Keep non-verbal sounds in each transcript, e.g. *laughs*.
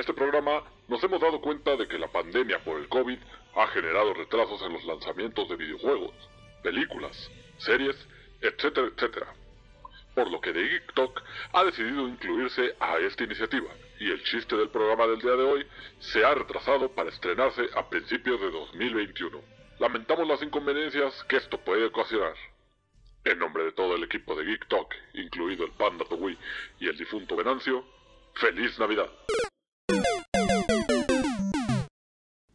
este programa nos hemos dado cuenta de que la pandemia por el COVID ha generado retrasos en los lanzamientos de videojuegos, películas, series, etcétera, etcétera. Por lo que The Geek Talk ha decidido incluirse a esta iniciativa y el chiste del programa del día de hoy se ha retrasado para estrenarse a principios de 2021. Lamentamos las inconveniencias que esto puede ocasionar. En nombre de todo el equipo de Geek Talk, incluido el Panda Togui y el difunto Venancio, ¡Feliz Navidad!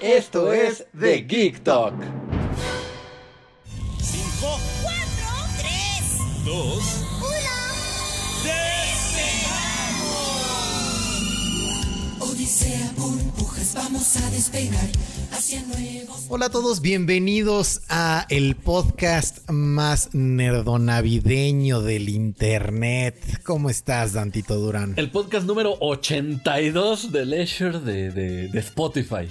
Esto es The Geek Talk. 5, 4, 3, 2, 1. Odisea burbujas, vamos a despegar hacia nuevos. Hola a todos, bienvenidos a el podcast más nerdonavideño del internet. ¿Cómo estás, Dantito Durán? El podcast número 82 de Leisure de, de, de Spotify.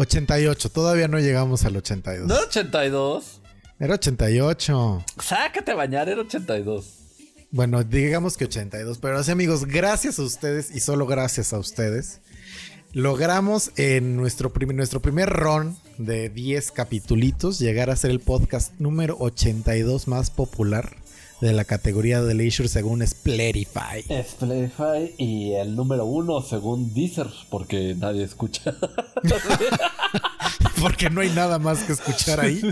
88, todavía no llegamos al 82. ¿No era 82? Era 88. Sácate a bañar, era 82. Bueno, digamos que 82, pero así amigos, gracias a ustedes y solo gracias a ustedes, logramos en nuestro, prim- nuestro primer run de 10 capitulitos llegar a ser el podcast número 82 más popular de la categoría de Leisure según Splatify. Spotify y el número uno según Deezer, porque nadie escucha. *laughs* Porque no hay nada más que escuchar ahí. *laughs*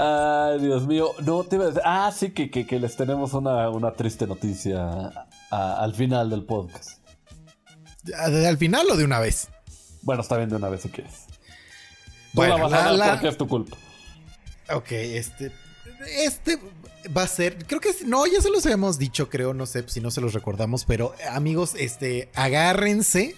Ay, Dios mío. No, te iba a decir. Ah, sí, que, que, que les tenemos una, una triste noticia a- al final del podcast. ¿Al final o de una vez? Bueno, está bien de una vez si quieres. Tú Bueno, la vas a la- dar la- porque es tu culpa. Ok, este. Este va a ser. Creo que. No, ya se los habíamos dicho, creo. No sé si no se los recordamos. Pero amigos, este. Agárrense.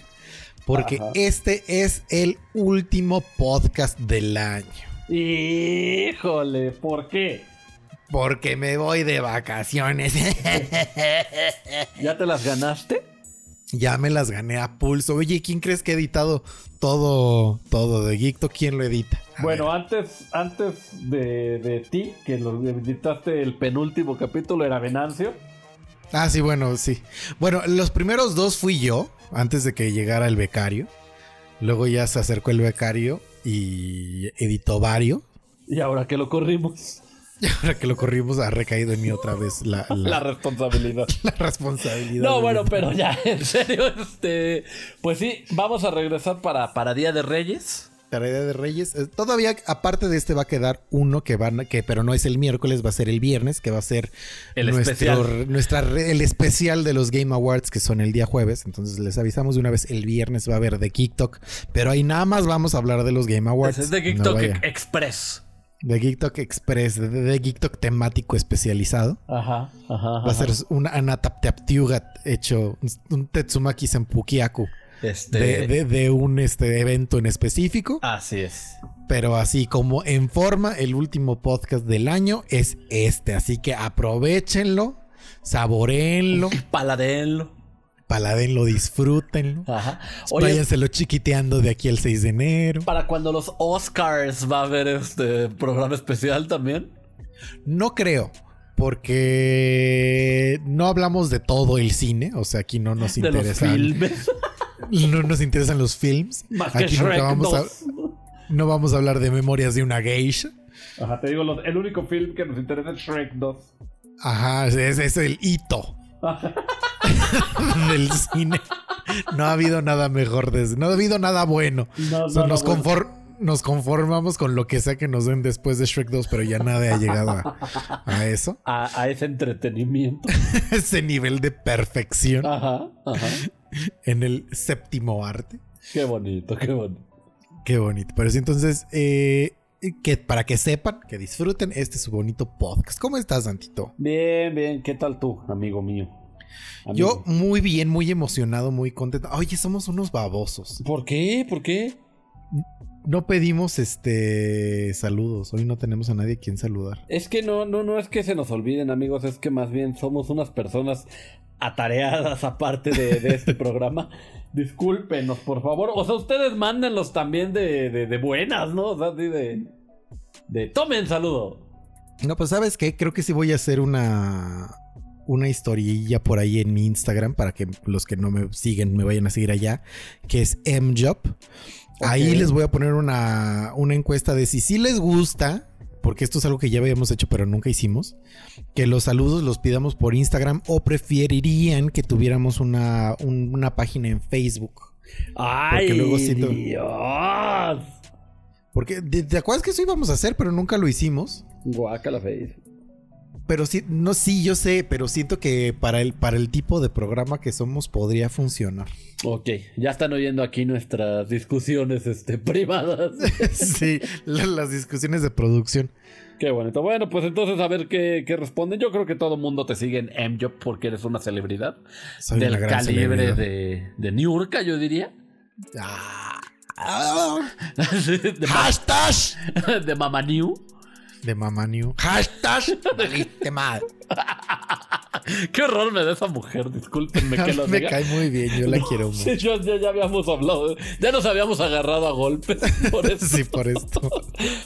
Porque Ajá. este es el último podcast del año. Híjole, ¿por qué? Porque me voy de vacaciones. *laughs* ¿Ya te las ganaste? ya me las gané a pulso. Oye, ¿quién crees que ha editado todo, todo de Geekto? ¿Quién lo edita? A Bueno, ver. antes, antes de, de ti, que lo editaste el penúltimo capítulo, era Venancio. Ah, sí, bueno, sí. Bueno, los primeros dos fui yo, antes de que llegara el becario. Luego ya se acercó el becario y editó Vario. Y ahora que lo corrimos, *laughs* ahora que lo corrimos ha recaído en mí otra vez la, *laughs* la- la responsabilidad. *laughs* la responsabilidad. No, bueno, pero ya, en serio, este. Pues sí, vamos a regresar para, para Día de Reyes. Tarea de Reyes. Eh, Todavía, aparte de este, va a quedar uno que van, que, pero no es el miércoles, va a ser el viernes, que va a ser El nuestro, especial. nuestra el especial de los Game Awards, que son el día jueves. Entonces les avisamos de una vez, el viernes va a haber de TikTok. Pero ahí nada más vamos a hablar de los Game Awards. Es de No TikTok vaya. Express. De TikTok Express, de, de TikTok temático especializado. Ajá, ajá. Va a ser un Anatapteaptiugat hecho, un Tetsumaki Senpukiaku Este. de, de- de un este, evento en específico. Así es. Pero así como en forma, el último podcast del año es este. Así que aprovechenlo, saborenlo, *laughs* Paladenlo. Paladenlo, disfrútenlo. Ajá. Oye, Váyanselo chiquiteando de aquí al 6 de enero. para cuando los Oscars va a haber este programa especial también. No creo. Porque no hablamos de todo el cine, o sea, aquí no nos De los interesan, filmes. *laughs* no nos interesan los films. Más que Aquí nunca Shrek vamos a, 2. no vamos a hablar de memorias de una geisha. Ajá, te digo, los- el único film que nos interesa es Shrek 2. Ajá, ese es, es el hito *laughs* del cine. No ha habido nada mejor, de- no ha habido nada bueno. No, nos, bueno. nos conformamos con lo que sea que nos den después de Shrek 2, pero ya nada ha llegado a, a eso. A, a ese entretenimiento. *laughs* Ese nivel de perfección Ajá, ajá. en el séptimo arte. Qué bonito, qué bonito. Qué bonito. Pero sí, entonces, eh, que para que sepan, que disfruten este su bonito podcast. ¿Cómo estás, Santito? Bien, bien. ¿Qué tal tú, amigo mío? Yo muy bien, muy emocionado, muy contento. Oye, somos unos babosos. ¿Por qué? ¿Por qué? No pedimos este saludos. Hoy no tenemos a nadie a quien saludar. Es que no, no, no es que se nos olviden, amigos, es que más bien somos unas personas atareadas *laughs* aparte de, de este programa. Discúlpenos, por favor. O sea, ustedes mándenlos también de, de, de buenas, ¿no? O sea, así de. De tomen saludo. No, pues sabes qué, creo que sí voy a hacer una una historiilla por ahí en mi Instagram para que los que no me siguen me vayan a seguir allá, que es mjob. Ahí les voy a poner una, una encuesta de si sí les gusta, porque esto es algo que ya habíamos hecho pero nunca hicimos, que los saludos los pidamos por Instagram o preferirían que tuviéramos una, un- una página en Facebook. ¡Ay, Porque luego siento- Dios! Porque ¿te, te acuerdas que eso íbamos a hacer pero nunca lo hicimos? Guácala face. Pero sí, no, sí, yo sé, pero siento que para el, para el tipo de programa que somos podría funcionar. Ok, ya están oyendo aquí nuestras discusiones este, privadas. *laughs* sí, la- las discusiones de producción. Qué bonito. Bueno, pues entonces a ver qué, qué responden. Yo creo que todo el mundo te sigue en MJOB porque eres una celebridad. Soy del una gran calibre celebridad. de, de Niurka, yo diría. Ah, ah, *laughs* de, hashtag *laughs* de Mama New. De Mamá New. Hashtag valiste mal. *laughs* Qué horror me da esa mujer, discúlpenme que *laughs* lo Me diga. cae muy bien, yo la quiero mucho. Sí, yo- ya, ya habíamos hablado, ya nos habíamos agarrado a golpes *laughs* por eso. Sí, por esto.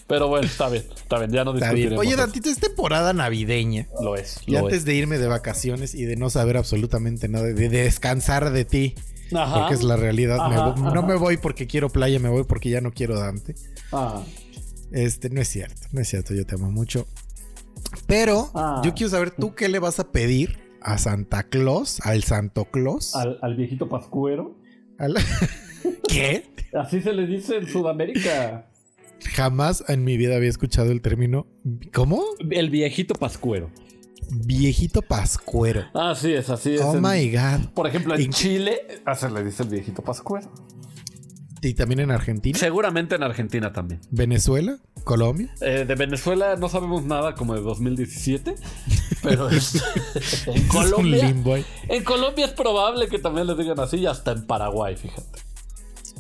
Pero bueno, está bien, está bien, ya no Está bien. discutiremos. Oye. Dantito, es temporada navideña. Lo es, Y lo antes es. de irme de vacaciones y de no saber absolutamente nada, de descansar de ti, Ajá. porque es la realidad. Ajá, no ajá. me voy porque quiero playa, me voy porque ya no quiero Dante. Ah, Este, no es cierto, no es cierto, yo te amo mucho. Pero Ah. yo quiero saber tú qué le vas a pedir a Santa Claus, al Santo Claus. al, al viejito pascuero. al- *laughs* ¿Qué? Así se le dice en Sudamérica. Jamás en mi vida había escuchado el término. ¿Cómo? El viejito pascuero. Viejito pascuero. Así es, así es. Oh En- my god. Por ejemplo, en En- Chile, ah, se le dice el viejito pascuero. Y también en Argentina, Seguramente en Argentina también. Venezuela, Colombia. Eh, de Venezuela no sabemos nada como de 2017, *laughs* pero es- en *laughs* Es un Colombia, limbo ahí. en Colombia es probable que también les digan así y hasta en Paraguay, fíjate.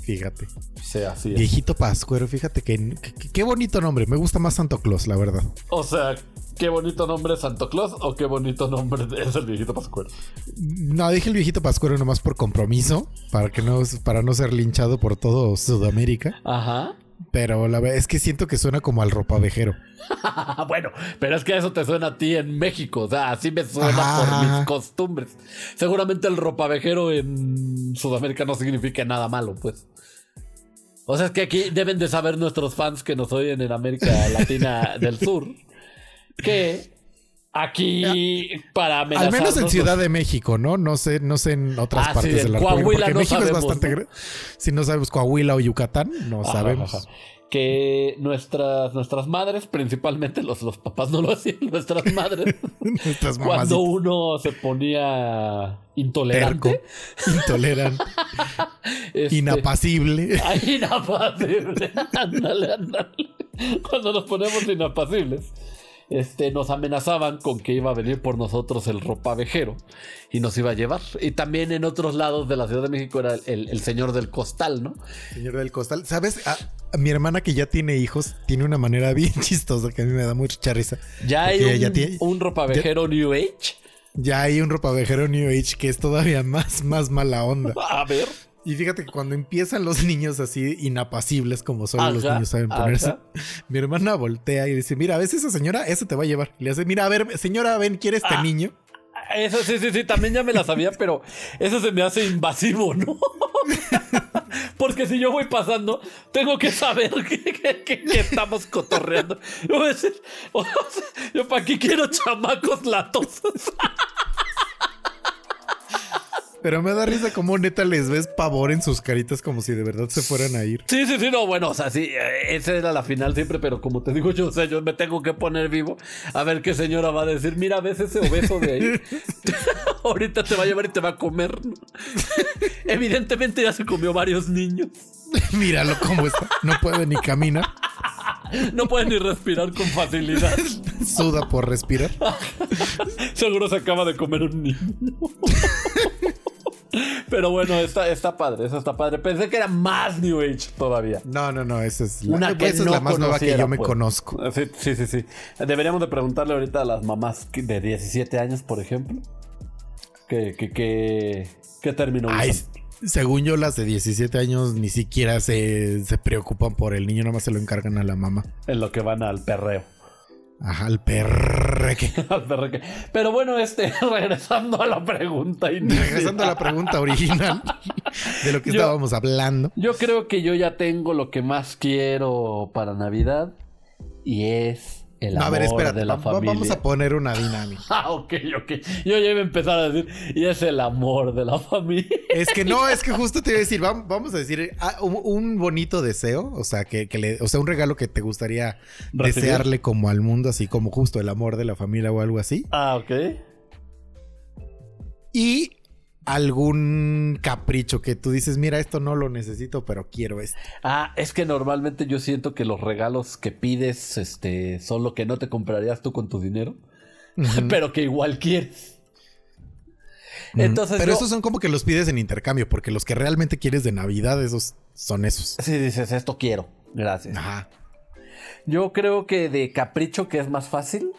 Fíjate. Sí, así es. Viejito pascuero, fíjate que, qué bonito nombre. Me gusta más Santo Claus, la verdad. O sea, qué bonito nombre es Santo Claus o qué bonito nombre *laughs* es el viejito pascuero. No, dije el viejito pascuero nomás por compromiso, para que no, para no ser linchado por todo Sudamérica. Ajá. Pero la verdad es que siento que suena como al ropavejero. *laughs* bueno, pero es que eso te suena a ti en México. O sea, así me suena Ajá, por mis costumbres. Seguramente el ropavejero en Sudamérica no significa nada malo, pues. O sea, es que aquí deben de saber nuestros fans que nos oyen en América Latina *laughs* del Sur que aquí para Al menos en Ciudad de México, ¿no? No sé, no sé en otras Ah, sí, partes en de la República. Coahuila Porque no México sabemos, es bastante ¿no? Si no sabes Coahuila o Yucatán, no Ajá, sabemos. ajá. Que nuestras, nuestras madres, principalmente los, los papás no lo *laughs* hacían, nuestras madres, Nuestras cuando uno se ponía intolerante, intoleran, *laughs* este, inapacible. Ay, *laughs* inapacible. ándale, ándale. Cuando nos ponemos inapacibles, este, nos amenazaban con que iba a venir por nosotros el ropavejero y nos iba a llevar. Y también en otros lados de la Ciudad de México era el, señor del costal, ¿no? Señor del Costal, ¿sabes? A, a mi hermana que ya tiene hijos tiene una manera *laughs* bien chistosa que a mí me da mucha risa. Ya hay un, ya tiene- un ropavejero New Age. Ya hay un ropavejero New Age que es todavía *laughs* más, más mala onda. A ver. Y fíjate que cuando empiezan los *laughs* niños así inapacibles como solo los niños saben ponerse, ajá. mi hermana voltea y dice, mira, ¿ves esa señora? Esa te va a llevar. Y le hace, mira, a ver, señora, ven, ¿quiere este Ah. niño? Eso sí, sí, sí, también ya me la sabía, pero eso se me hace invasivo, ¿no? *laughs* Porque si yo voy pasando, tengo que saber que, que- que- que estamos cotorreando. Yo, a *laughs* yo para qué quiero chamacos latosos. Pero me da risa como neta les ves pavor en sus caritas como si de verdad se fueran a ir. Sí, sí, sí, no, bueno, o sea, sí, eh, esa era la final siempre, pero como te digo yo, o sea, yo me tengo que poner vivo a ver qué señora va a decir. Mira, ves ese obeso de ahí. *laughs* *laughs* Ahorita te va a llevar y te va a comer. *laughs* Evidentemente ya se comió varios niños. Míralo cómo está. No puede ni caminar. no puede ni respirar con facilidad. Suda por respirar. Seguro se acaba de comer un niño. Pero bueno, está, está padre, eso está padre. Pensé que era más New Age todavía. No, no, no, esa es la, Una que esa es la más nueva que yo me pues. conozco. Sí, sí, sí, sí. Deberíamos de preguntarle ahorita a las mamás de 17 años, por ejemplo. ¿Qué, qué, qué, qué término Ay, según yo, las de 17 años ni siquiera se, se preocupan por el niño, nada más se lo encargan a la mamá. En lo que van al perreo. Ajá, al perreque. *laughs* Al perreque. Pero bueno, este, *laughs* regresando a la pregunta inicial. Regresando a la pregunta original de lo que Yo- estábamos hablando. Yo creo que yo ya tengo lo que más quiero para Navidad y es el No, amor a ver, espérate, de la va- familia. vamos a poner una dinámica. *laughs* Ah, ok, ok. Yo ya iba a empezar a decir, y es el amor de la familia. Es que no, es que justo te iba a decir, vam- vamos a decir ah, un, un bonito deseo, o sea, que, que le, o sea, un regalo que te gustaría ¿Recibir? desearle como al mundo, así como justo el amor de la familia o algo así. Ah, ok. Y algún capricho que tú dices, mira, esto no lo necesito, pero quiero esto. Ah, es que normalmente yo siento que los regalos que pides, este, son lo que no te comprarías tú con tu dinero, *laughs* pero que igual quieres. Entonces, pero yo- esos son como que los pides en intercambio, porque los que realmente quieres de Navidad, esos son esos. si dices esto quiero, gracias. Ajá. Yo creo que de capricho, que es más fácil,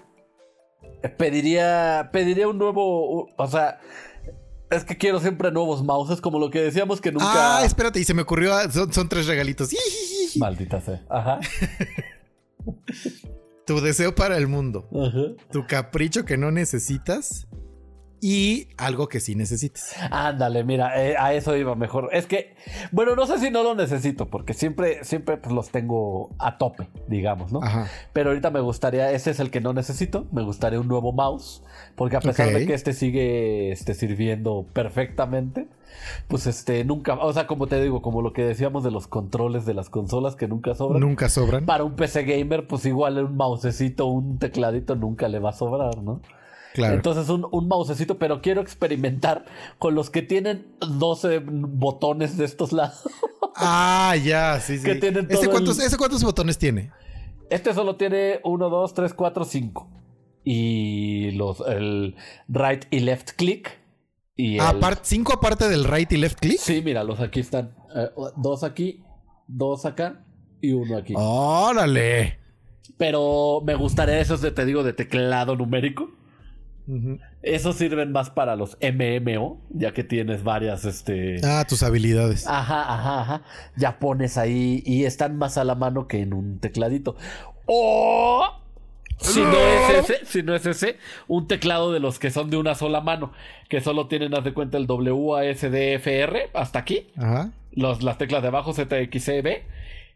eh, pediría, pediría un nuevo, o sea, es que quiero siempre nuevos mouses, como lo que decíamos que nunca... Ah, espérate, y se me ocurrió, ah, son, son tres regalitos. *laughs* Maldita sea. Ajá. Tu deseo para el mundo, Ajá. tu capricho que no necesitas y algo que sí necesitas. Ándale, mira, eh, a eso iba mejor. Es que, bueno, no sé si no lo necesito, porque siempre, siempre pues, los tengo a tope, digamos, ¿no? Ajá. Pero ahorita me gustaría, ese es el que no necesito, me gustaría un nuevo mouse, porque a pesar de que este sigue este, sirviendo perfectamente, pues este, nunca, o sea, como te digo, como lo que decíamos de los controles de las consolas que nunca sobran. Nunca sobran. Para un PC gamer, pues igual un mousecito, un tecladito nunca le va a sobrar, ¿no? Claro. Entonces un, un mousecito, pero quiero experimentar con los que tienen 12 botones de estos lados. *laughs* ah, ya, sí, sí. que tienen ¿Ese todo cuántos, el- ¿Ese cuántos botones tiene? Este solo tiene 1, 2, 3, 4, 5. Y los, el right y left click. Y el- Apart- ¿Cinco aparte del right y left click? Sí, míralos, aquí están. Eh, dos aquí, dos acá y uno aquí. ¡Órale! Pero me gustaría esos de, te digo, de teclado numérico. Esos sirven más para los MMO, ya que tienes varias, este... Ah, tus habilidades. Ajá, ajá, ajá. Ya pones ahí y están más a la mano que en un tecladito. O si no es ese, si no es ese, un teclado de los que son de una sola mano, que solo tienen, haz de cuenta, el WASDFR hasta aquí, Ajá. los, las teclas de abajo, ZXCB,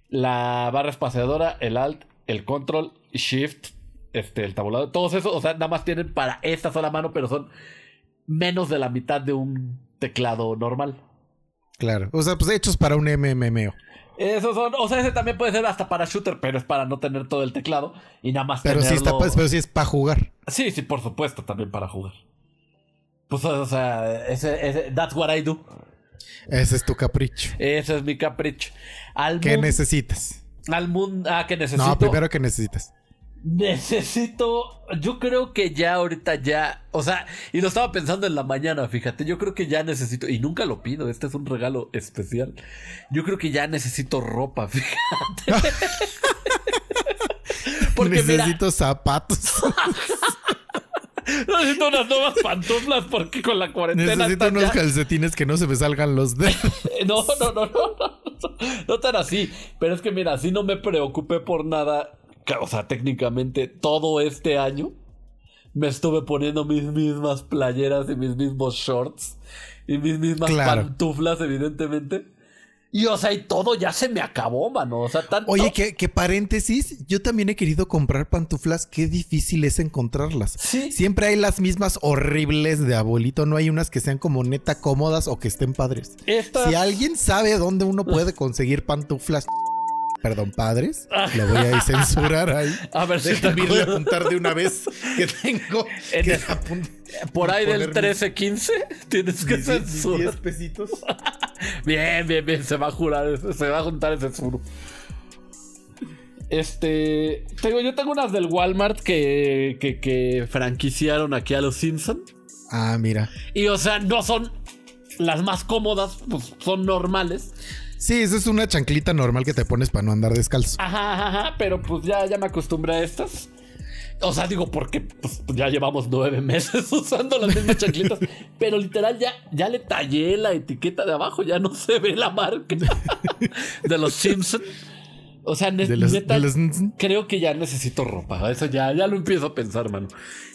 la barra espaciadora, el Alt, el Control, Shift, este, el tabulador, todos esos, o sea, nada más tienen para esta sola mano, pero son menos de la mitad de un teclado normal. Claro. O sea, pues hechos para un MMO. Esos son, o sea, ese también puede ser hasta para shooter, pero es para no tener todo el teclado y nada más Pero sí, está, tenerlo- pero sí es para jugar. Sí, sí, por supuesto, también para jugar. Pues, o sea, ese, ese- that's what I do. Ese es tu capricho. Ese es mi capricho. Al ¿Qué necesitas? al mundo, ah, que necesito. No, primero que necesitas. Necesito, yo creo que ya ahorita ya, o sea, y lo estaba pensando en la mañana, fíjate, yo creo que ya necesito, y nunca lo pido, este es un regalo especial, yo creo que ya necesito ropa, *laughs* fíjate. Porque mira, necesito zapatos. *laughs* necesito unas nuevas pantuflas porque con la cuarentena necesito unos ya- calcetines que no se me salgan los dedos. *laughs* Eh, No, no, no, no, no, no tan así. Pero es que mira, así no me preocupé por nada. O sea, técnicamente todo este año me estuve poniendo mis mismas playeras y mis mismos shorts y mis mismas Claro. pantuflas, evidentemente. Y o sea, y todo ya se me acabó, mano. O sea, tanto. Oye, que, que paréntesis, yo también he querido comprar pantuflas. Qué difícil es encontrarlas. Sí. Siempre hay las mismas horribles de abuelito. No hay unas que sean como neta cómodas o que estén padres. Estas- Si alguien sabe dónde uno puede conseguir pantuflas, perdón, padres, lo voy a censurar ahí. A ver si te irle a apuntar de una vez que tengo que el- Por ahí del poner mis- 13-15 tienes que censurar. 10 pesitos. *laughs* Bien, bien, bien. Se va a jurar, se va a juntar ese suro. Este. Tengo, yo tengo unas del Walmart que, que, que franquiciaron aquí a los Simpson. Ah, mira. Y o sea, no son las más cómodas, pues son normales. Sí, esa es una chanclita normal que te pones para no andar descalzo. Ajá, ajá, ajá, pero pues ya, ya me acostumbré a estas. O sea, digo, porque pues, ya llevamos nueve *laughs* meses usando las mismas chanclitas. *laughs* pero literal, ya, ya le tallé la etiqueta de abajo, ya no se ve la marca *laughs* de los Simpsons. O sea, los- neta, de los- creo que ya necesito ropa. Eso ya, ya lo empiezo a pensar, mano.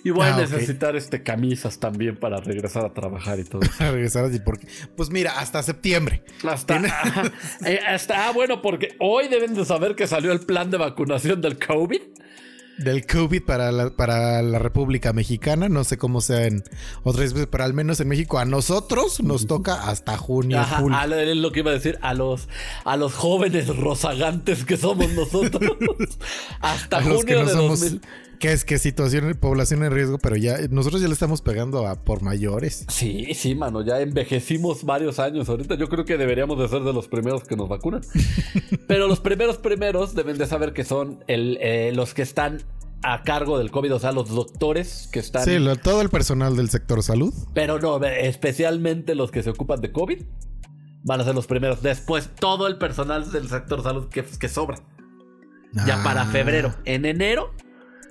Y voy Ah, a necesitar este camisas también para regresar a trabajar y todo. *laughs* A regresar así porque. Pues mira, hasta septiembre. Hasta. *laughs* Eh, hasta, ah, bueno, porque hoy deben de saber que salió el plan de vacunación del COVID. Del COVID para la, para la República Mexicana. No sé cómo sea en otras veces, pero al menos en México a nosotros nos toca hasta junio, Ajá, julio. a lo, es lo que iba a decir, a los, a los jóvenes rozagantes que somos nosotros. *laughs* hasta A los junio que no de somos. 2000. Que es que situación, población en riesgo, pero ya nosotros ya le estamos pegando a por mayores. Sí, sí, mano, ya envejecimos varios años. Ahorita yo creo que deberíamos de ser de los primeros que nos vacunan. *laughs* Pero los primeros primeros deben de saber que son el, eh, los que están a cargo del COVID, o sea, los doctores que están... Sí, lo- todo el personal del sector salud. Pero no, especialmente los que se ocupan de COVID van a ser los primeros. Después todo el personal del sector salud que, que sobra. Ya Ah. para febrero. En enero...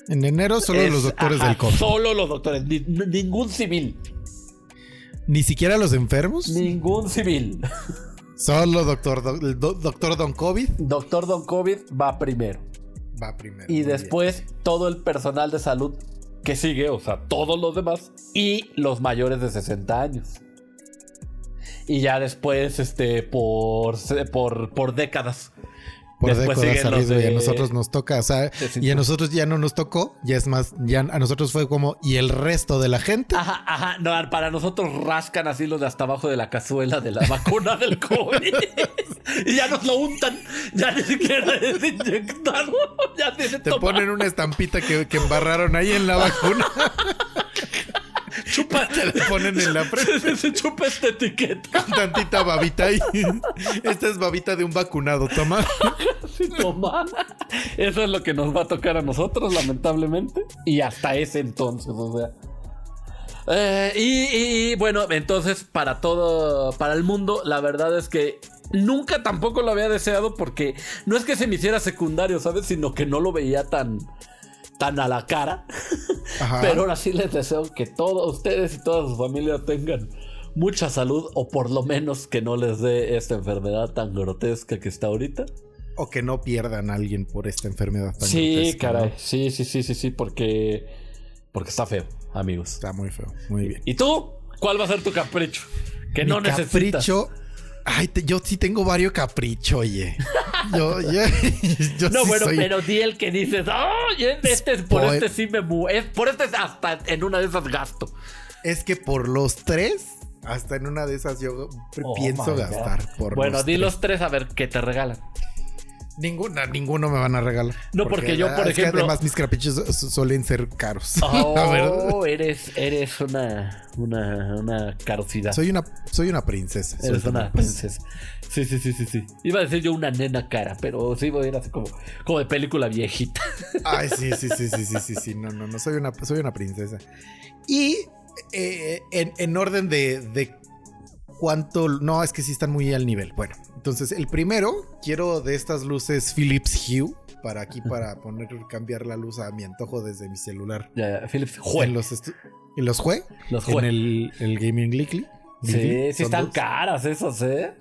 En enero solo es- los doctores ajá, del COVID. Solo los doctores. ni- ningún civil. Ni siquiera los enfermos. Ningún civil. Solo doctor, do- doctor Don COVID Doctor Don COVID va primero. va primero. Y después todo el personal de salud que sigue, o sea, todos los demás. Y los mayores de 60 años. Y ya después, este, por, por, por décadas. Por después décadas siguen los y a nosotros nos toca, o sea, y a nosotros ya no nos tocó, ya es más, ya a nosotros fue como, y el resto de la gente. Ajá, ajá. No, para nosotros rascan así los de hasta abajo de la cazuela de la vacuna del COVID. *laughs* y ya nos lo untan. Ya ni siquiera es inyectado. Ya tiene Te ponen una estampita que, que embarraron ahí en la vacuna, *laughs* chupa. *laughs* te la ponen en la frente. *laughs* se, chupa esta etiqueta. Tantita babita ahí. *laughs* Esta es babita de un vacunado, toma. Sí, toma. Eso es lo que nos va a tocar a nosotros, lamentablemente. Y hasta ese entonces, o sea. Eh, y, y, bueno, entonces para todo, para el mundo, la verdad es que nunca tampoco lo había deseado porque no es que se me hiciera secundario, ¿sabes? Sino que no lo veía tan, tan a la cara. Ajá. *laughs* Pero ahora sí les deseo que todos ustedes y toda su familia tengan mucha salud o por lo menos que no les dé esta enfermedad tan grotesca que está ahorita. O que no pierdan a alguien por esta enfermedad tan Sí, grotesca, caray. ¿no? Sí, sí, sí, sí, sí, porque porque está feo, amigos. Está muy feo. Muy bien. ¿Y tú? ¿Cuál va a ser tu capricho? Que no necesitas. capricho. Ay, te- yo sí tengo varios caprichos, oye. Yo, yo, *laughs* yo No, sí bueno, soy- pero di el que dices, ¡ay! este es por este sí me mu es por este hasta en una de esas gasto. Es que por los tres, hasta en una de esas yo Oh pienso gastar. Por bueno, los di tres. los tres a ver qué te regalan. Ninguna, ninguno me van a regalar. No, porque yo, por es que ejemplo- además mis caprichos su- suelen ser caros. *laughs* Oh, eres, eres una, una, una carosidad. Soy una, soy una princesa. Eres una princesa. Sí, sí, sí, sí, sí. Iba a decir yo una nena cara, pero sí voy a ir así como, como de película viejita. *laughs* Ay, sí, sí, sí, sí, sí, sí, sí. No, no, no. Soy una, soy una princesa. Y eh, en, en orden de, de cuánto. No, es que sí están muy al nivel. Bueno, entonces el primero, quiero de estas luces Philips Hue. Para aquí, para poner, cambiar la luz a mi antojo desde mi celular. Ya, ya, Philips, En jue. los, en los. Los En el, el Gaming Geekly. Sí, sí están dos. caras esos, ¿eh?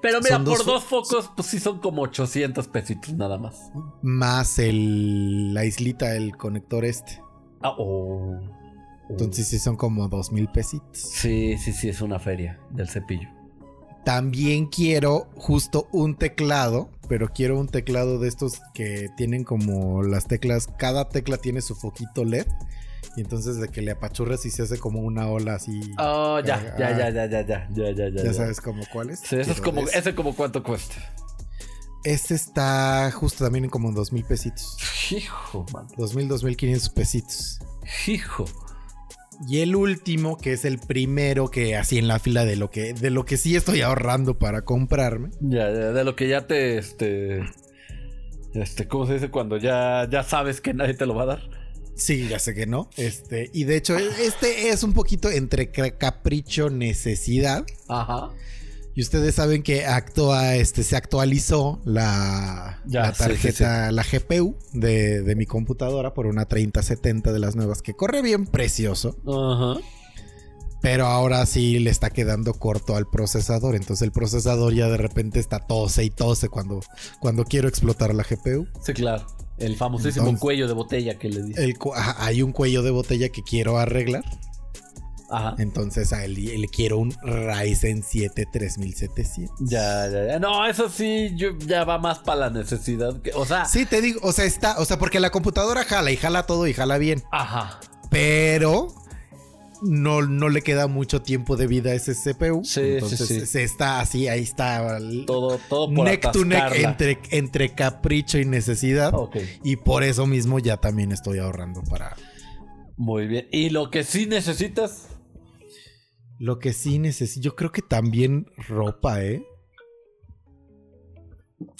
Pero mira, por dos dos fo- focos, pues sí son como 800 pesitos nada más. Más el, la islita, el conector este. Ah, oh. Entonces sí son como dos mil pesitos. Sí, sí, sí, es una feria del cepillo. También quiero justo un teclado, pero quiero un teclado de estos que tienen como las teclas, cada tecla tiene su foquito LED. Y entonces de que le apachurras y se hace como una ola así. Oh, ya, Ah, ya, ya, ya, ya, ya, ya, ya, ya. ya sabes como cuáles. Sí, eso es como, ese como cuánto cuesta. Este está justo también en como dos mil pesitos. Hijo, man. Dos mil, dos mil quinientos pesitos. Hijo. Y el último, que es el primero que así en la fila de lo que, de lo que sí estoy ahorrando para comprarme. Ya, ya, de lo que ya te, este... Este, ¿cómo se dice? Cuando ya, ya sabes que nadie te lo va a dar. Sí, ya sé que no. Este, y de hecho, este es un poquito entre ca- capricho, necesidad. Ajá. Y ustedes saben que actúa, este, se actualizó la, Ya, la sí, sí, tarjeta, la GPU de, de mi computadora por una 3070 de las nuevas que corre bien precioso. Ajá. Pero ahora sí le está quedando corto al procesador. Entonces el procesador ya de repente está tose y tose cuando, cuando quiero explotar la GPU. Sí, claro. El famosísimo Entonces- cuello de botella que le dice. El hay un cuello de botella que quiero arreglar. Ajá. Entonces a él le quiero un Ryzen 7 3700. Ya, ya, ya. No, eso sí, yo, ya va más para la necesidad. Que, o sea, Sí, te digo, o sea, está, o sea, porque la computadora jala y jala todo y jala bien, ajá. pero no, no le queda mucho tiempo de vida a ese CPU. Sí, sí, entonces sí. se está así, ahí está. Todo, todo por neck to neck entre, entre capricho y necesidad. Ok, Y por eso mismo ya también estoy ahorrando para muy bien. Y lo que sí necesitas, lo que sí necesito. Yo creo que también ropa, ¿eh?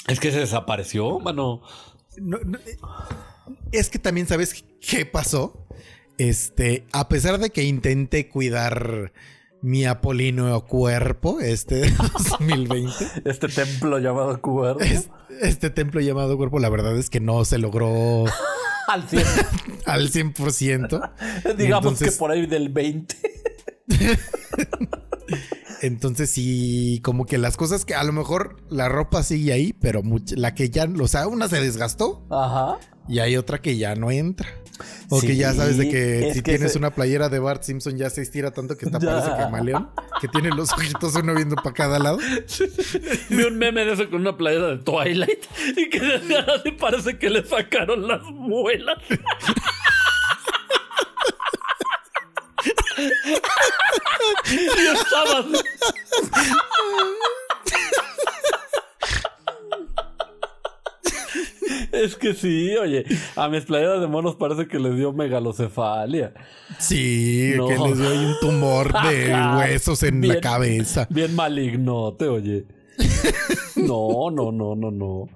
es que se desapareció, mano. No, no, eh, es que también sabes qué pasó. Este, a pesar de que intenté cuidar mi Apolino cuerpo, este 2020, *laughs* Este templo llamado cuerpo. es- este templo llamado cuerpo, la verdad es que no se logró *laughs* Al 100. *laughs* al 100%. Digamos entonces- que por ahí del 20. *laughs* Entonces sí, como que las cosas que a lo mejor la ropa sigue ahí, pero la que ya, o sea, una se desgastó Ajá. y hay otra que ya no entra. O Sí, que ya sabes de que si que tienes se- una playera de Bart Simpson ya se estira tanto que está Ya. parece camaleón, que tiene los ojitos uno viendo para cada lado. *laughs* Vi un meme de eso con una playera de Twilight y que decía así parece que le sacaron las muelas. *laughs* y. Es que sí, oye, a mis playeras de monos parece que les dio megalocefalia. Sí, No. que les dio un tumor de *laughs* huesos en la cabeza. Bien maligno, te oye. No, no, no, no, no.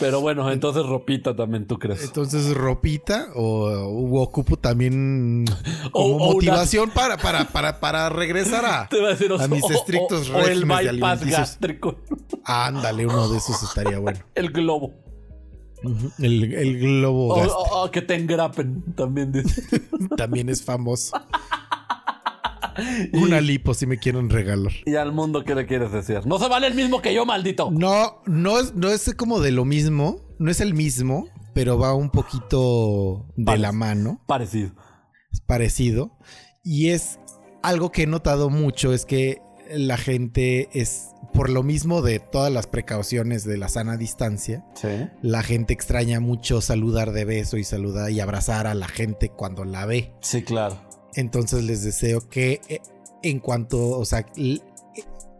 Pero bueno, entonces ropita también, ¿tú crees? Entonces, ropita o, ocupo también O- como o motivación para, para, para, para regresar a, *laughs* Te iba a decir, o- a mis o- estrictos o, o el bypass alimenticios. gástrico, Ándale, uno de esos estaría bueno. *laughs* el globo. El, el globo O, que te engrapen, también dice. *laughs* también es famoso. *laughs* Una lipo si me quieren regalar. Y al mundo, ¿qué le quieres decir? No se vale el mismo que yo, maldito. No, no es, no es como de lo mismo, no es el mismo, pero va un poquito de la mano, Parecido. es parecido. Y es algo que he notado mucho, es que la gente es, por lo mismo de todas las precauciones de la sana distancia, Sí. la gente extraña mucho saludar de beso y saludar y abrazar a la gente cuando la ve. Sí, claro. Entonces les deseo que eh, en cuanto, o sea, eh,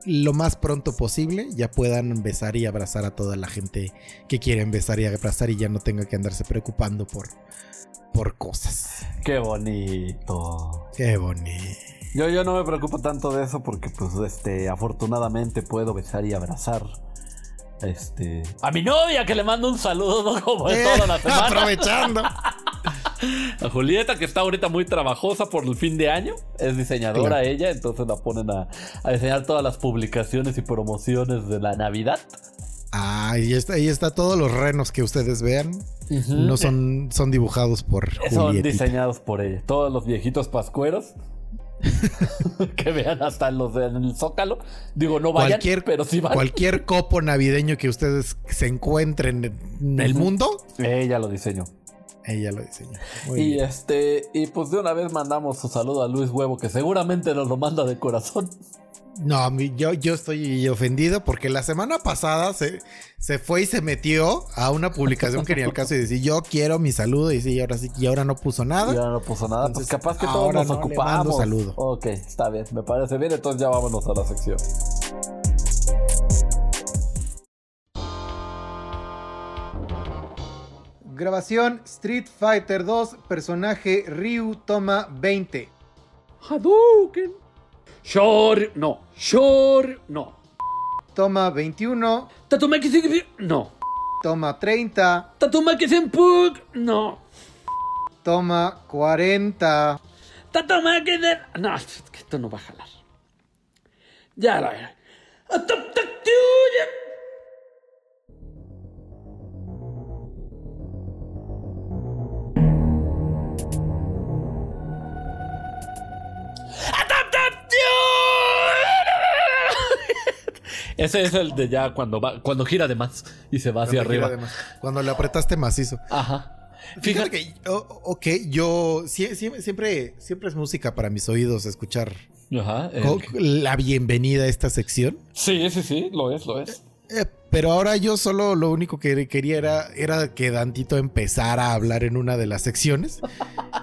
lo más pronto posible ya puedan besar y abrazar a toda la gente que quieren besar y abrazar y ya no tenga que andarse preocupando por, por cosas. Qué bonito. Qué bonito. Yo, yo no me preocupo tanto de eso porque, pues, este, afortunadamente puedo besar y abrazar. Este. A mi novia que le mando un saludo, ¿no? Como de toda la Eh, semana. aprovechando. *laughs* A Julieta, que está ahorita muy trabajosa por el fin de año. Es diseñadora ella, entonces la ponen a, a diseñar todas las publicaciones y promociones de la Navidad. Ah, ahí está, ahí está todos los renos que ustedes vean. No son, son dibujados por Son Julietita. diseñados por ella. Todos los viejitos pascueros. *laughs* que vean hasta los el Zócalo. Digo, no vayan, Cualquier, pero sí van. cualquier copo navideño que ustedes se encuentren en el mundo, Ella lo diseñó. ella lo diseñó. Muy Y bien. este, y pues de una vez mandamos su saludo a Luis Huevo, que seguramente nos lo manda de corazón. No, a mí- yo, yo estoy ofendido porque la semana pasada se, se fue y se metió a una publicación que ni al caso y decir yo quiero mi saludo y sí, ahora sí, y ahora no puso Y nada. ahora no puso nada. Entonces, pues capaz que todos nos no ocupamos. saludo. Ok, está bien, me parece bien. Entonces ya vámonos a la sección. Grabación Street Fighter 2, personaje Ryu toma 20. Hadouken. Shor, no. Shor, no. Toma 21. Tatumeki sigue- No. Toma 30. Tatumaki Senpuk. No. Toma 40. Tatumaki de. No, esto no va a jalar. Ya la era. Ese es el de ya cuando va, cuando gira de más y se va hacia arriba. de más. Cuando le apretaste macizo. Aja. Fíjate Fíjate. que, o- ok, yo sie- sie- siempre, siempre es música para mis oídos escuchar Ajá. el- la bienvenida a esta sección. Sí, sí, sí, lo es, lo es. Eh, pero ahora yo solo lo único que quería era, era que Dantito empezara a hablar en una de las secciones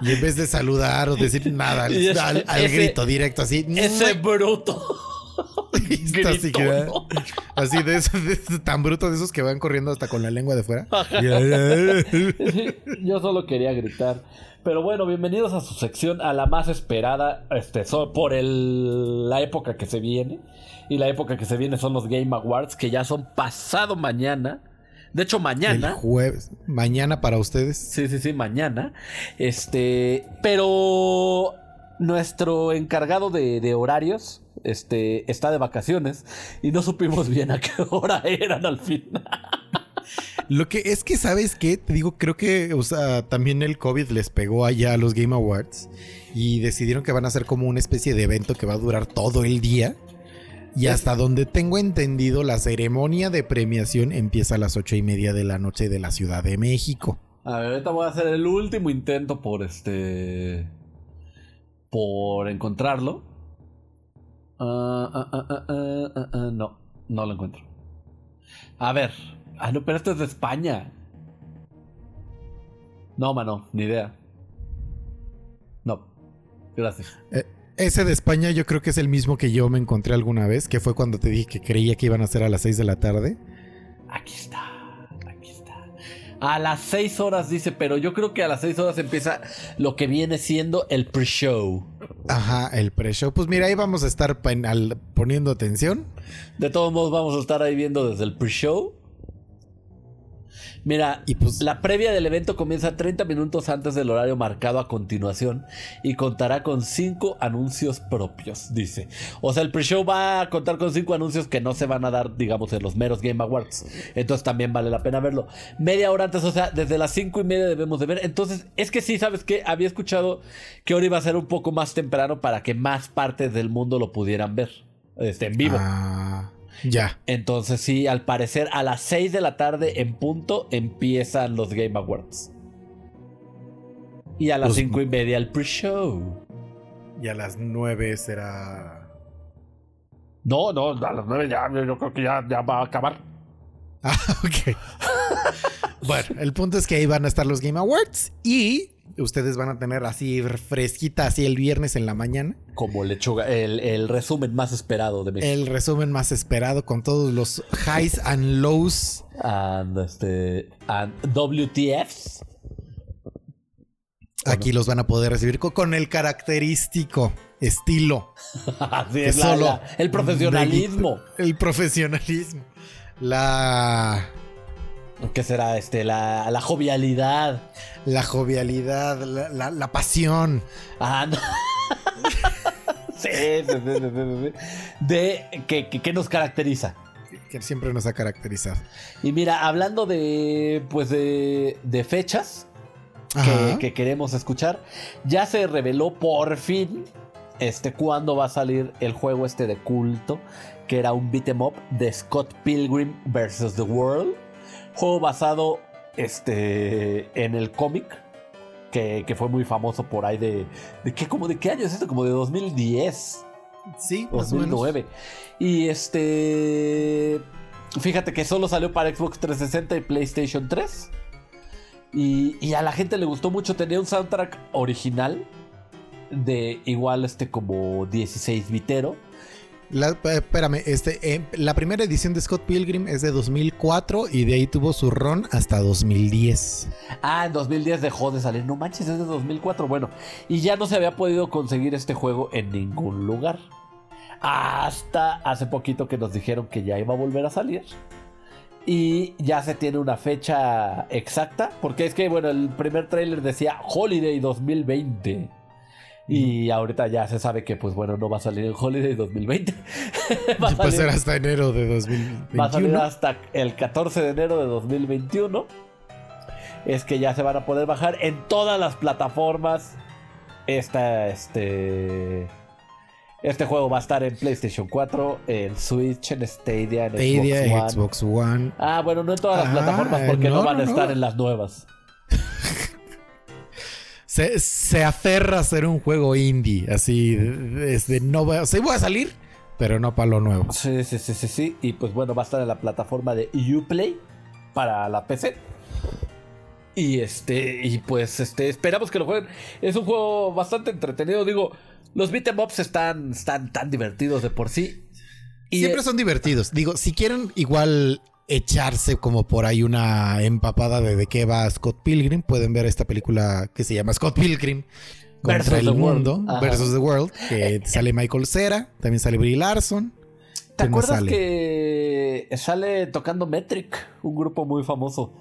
y en vez de saludar o decir nada *laughs* al, Y ese- al- al ese- grito directo así. Ese bruto. Así, que, *laughs* así de esos de tan brutos de esos que van corriendo hasta con la lengua de fuera. *laughs* Yo solo quería gritar. Pero bueno, bienvenidos a su sección, a la más esperada este, so- por el- la época que se viene. Y la época que se viene son los Game Awards, que ya son pasado mañana. De hecho, El mañana. jueves, mañana para ustedes. Sí, sí, sí, mañana. Este, pero nuestro encargado de, de horarios este, está de vacaciones y no supimos bien a qué *laughs* hora eran al final. Lo que es que, ¿sabes qué? Te digo, creo que, o sea, también el COVID les pegó allá a los Game Awards y decidieron que van a hacer como una especie de evento que va a durar todo el día. Y hasta donde tengo entendido, la ceremonia de premiación empieza a las ocho y media de la noche de la Ciudad de México. A ver, ahorita voy a hacer el último intento por este. por encontrarlo. Ah, ah, ah, no, no lo encuentro. A ver. Ah, no, pero esto es de España. No, mano, ni idea. No. Gracias. Ese de España yo creo que es el mismo que yo me encontré alguna vez, que fue cuando te dije que creía que iban a ser a las 6 de la tarde. Aquí está. Aquí está. A las 6 horas dice, pero yo creo que a las 6 horas empieza lo que viene siendo el pre-show. Ajá, el pre-show. Pues mira, ahí vamos a estar poniendo atención. De todos modos, vamos a estar ahí viendo desde el pre-show. Mira, Y pues- la previa del evento comienza 30 minutos antes del horario marcado a continuación y contará con 5 anuncios propios, dice. O sea, el pre-show va a contar con 5 anuncios que no se van a dar, digamos, en los meros Game Awards. Entonces también vale la pena verlo. Media hora antes, o sea, desde las 5 y media debemos de ver. Entonces, es que sí, ¿sabes qué? Había escuchado que ahora iba a ser un poco más temprano para que más partes del mundo lo pudieran ver. Este, en vivo. Ah, ya. Entonces sí, al parecer a las 6 de la tarde en punto empiezan los Game Awards. Y a las Pues- 5 y media el pre-show. Y a las 9 será. No, no, a las 9 ya, yo creo que ya, ya va a acabar. Ah, *laughs* ok. bueno, el punto es que ahí van a estar los Game Awards y ustedes van a tener así fresquita, así el viernes en la mañana, Como lechuga, el, el resumen más esperado de México. el resumen más esperado con todos los highs and lows. And, este, and WTFs. Aquí los van a poder recibir co- con el característico estilo. *laughs* Así es, la- solo la- el profesionalismo. El profesionalismo. La, ¿Qué será? Este, la, la jovialidad. la jovialidad, la, la- la pasión. Ah, no. *laughs* sí, sí, sí. De que, que- que nos caracteriza. que siempre nos ha caracterizado. Y mira, hablando de pues de, de fechas que, que queremos escuchar, ya se reveló por fin este cuándo va a salir el juego este de culto, que era un beat 'em up de Scott Pilgrim vs. The World, juego basado este en el cómic que, que fue muy famoso por ahí de de qué como de qué año es esto, como de 2010. Sí, más o menos. 2009. Y este. Fíjate que solo salió para Xbox 360 y PlayStation 3. Y, y a la gente le gustó mucho. Tenía un soundtrack original. De igual este como 16 bitero. La- eh, espérame, este, eh, la primera edición de Scott Pilgrim es de 2004 y de ahí tuvo su run hasta 2010. Ah, en 2010 dejó de salir. No manches, es de 2004. Bueno, y ya no se había podido conseguir este juego en ningún lugar. Hasta hace poquito que nos dijeron que ya iba a volver a salir. Y ya se tiene una fecha exacta. Porque es que, bueno, el primer tráiler decía Holiday 2020. Y ahorita ya se sabe que, pues bueno, no va a salir en Holiday 2020. *laughs* va, a ser salir, hasta enero de va a salir 2021. hasta el 14 de enero de 2021. Es que ya se van a poder bajar en todas las plataformas. Esta, este. Este juego va a estar en PlayStation 4, en Switch, en Stadia, en Stadia, Xbox One. Xbox One. Ah, bueno, no en todas las Ah, plataformas porque no, no, van a estar no. en las nuevas. Se, se aferra a ser un juego indie, así, desde no voy a, sí voy a salir, pero no para lo nuevo. Sí, sí, sí, sí, sí. Y pues bueno, va a estar en la plataforma de Uplay para la PC. Y este, y pues este, esperamos que lo jueguen. Es un juego bastante entretenido. Digo, los beat'em ups están, están tan divertidos de por sí. Y Siempre eh, son divertidos. Digo, si quieren igual echarse como por ahí una empapada de de qué va Scott Pilgrim, pueden ver esta película que se llama Scott Pilgrim contra Versus el mundo Ajá. versus the world, que sale Michael Cera, también sale Brie Larson. ¿Te ¿Quién más acuerdas sale? que sale tocando Metric? Un grupo muy famoso.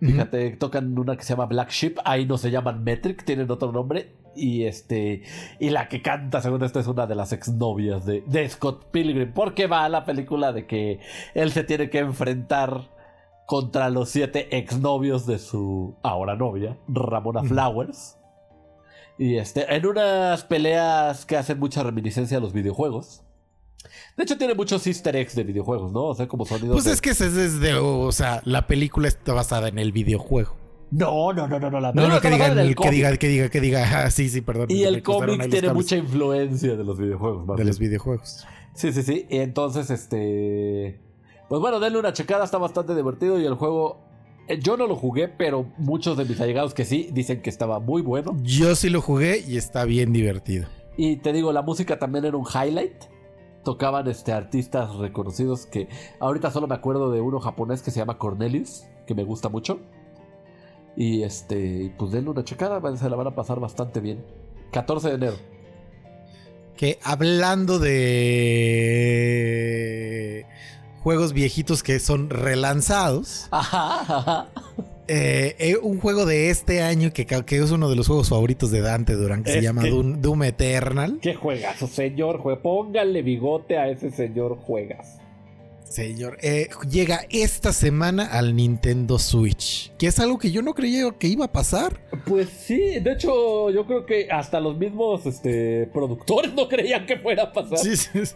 Fíjate, tocan una que se llama Black Sheep. Ahí no se llaman Metric, tienen otro nombre. Y este. Y la que canta, según esto, es una de las exnovias de, de Scott Pilgrim. Porque va a la película de que él se tiene que enfrentar contra los siete exnovios de su ahora novia, Ramona Flowers. Y este, en unas peleas que hacen mucha reminiscencia a los videojuegos. De hecho, tiene muchos easter eggs de videojuegos, ¿no? O sea, como sonidos. Pues de- es que es desde, o sea, la película está basada en el videojuego. No, no, no, no, no. La No, no, que diga, el que diga, que diga, que diga, ah, sí, sí, perdón. Y el cómic tiene mucha influencia de los videojuegos. más de bien. los videojuegos. Sí, sí, sí. Y entonces, este. Pues bueno, denle una checada, está bastante divertido. Y el juego. eh, Yo no lo jugué, pero muchos de mis allegados que sí dicen que estaba muy bueno. Yo sí lo jugué y está bien divertido. Y te digo, la música también era un highlight. Tocaban este, artistas reconocidos que ahorita solo me acuerdo de uno japonés que se llama Cornelius, que me gusta mucho. Y este, pues denle una checada, se la van a pasar bastante bien. 14 de enero. Que hablando de juegos viejitos que son relanzados, Ajá, ajá. Eh, eh, un juego de este año que, es uno de los juegos favoritos de Dante Durán, que se llama que- Doom, Doom Eternal. Qué juegazo, señor. jue- Póngale bigote a ese señor juegas. Señor, eh, llega esta semana al Nintendo Switch, que es algo que yo no creía que iba a pasar. Pues sí, de hecho, yo creo que hasta los mismos este, productores no creían que fuera a pasar. Sí, sí, sí.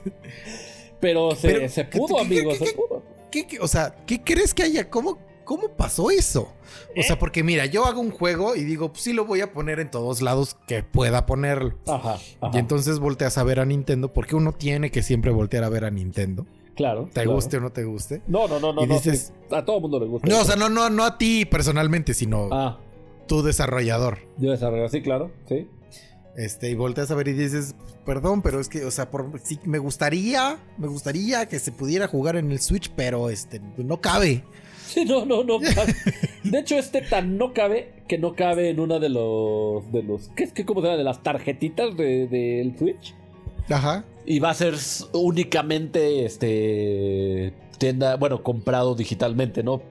Pero se, Pero, se ¿qué- pudo, amigos, qué- se qué- pudo. ¿Qué- qué- o sea, ¿qué crees que haya? ¿Cómo, ¿Cómo pasó eso? O sea, porque mira, yo hago un juego y digo, pues sí lo voy a poner en todos lados que pueda ponerlo. Ajá, ajá. Y entonces volteas a ver a Nintendo, porque uno tiene que siempre voltear a ver a Nintendo. claro. Te claro. guste o no te guste. No, no, no, no. Y no, dices- sí. A todo el mundo le gusta. No, o sea, no, no, no a ti personalmente, sino Ah, tu desarrollador. yo desarrollo, sí, claro, sí. Este, y volteas a ver y dices, perdón, pero es que, o sea, por, sí, me gustaría, me gustaría que se pudiera jugar en el Switch, pero este, no cabe. *laughs* Sí, no, no, no cabe. De hecho, este tan no cabe que no cabe en una de los. de los. ¿Qué es que cómo se llama? De las tarjetitas de- del Switch. Ajá. Y va a ser únicamente este. tienda. Bueno, comprado digitalmente, ¿no?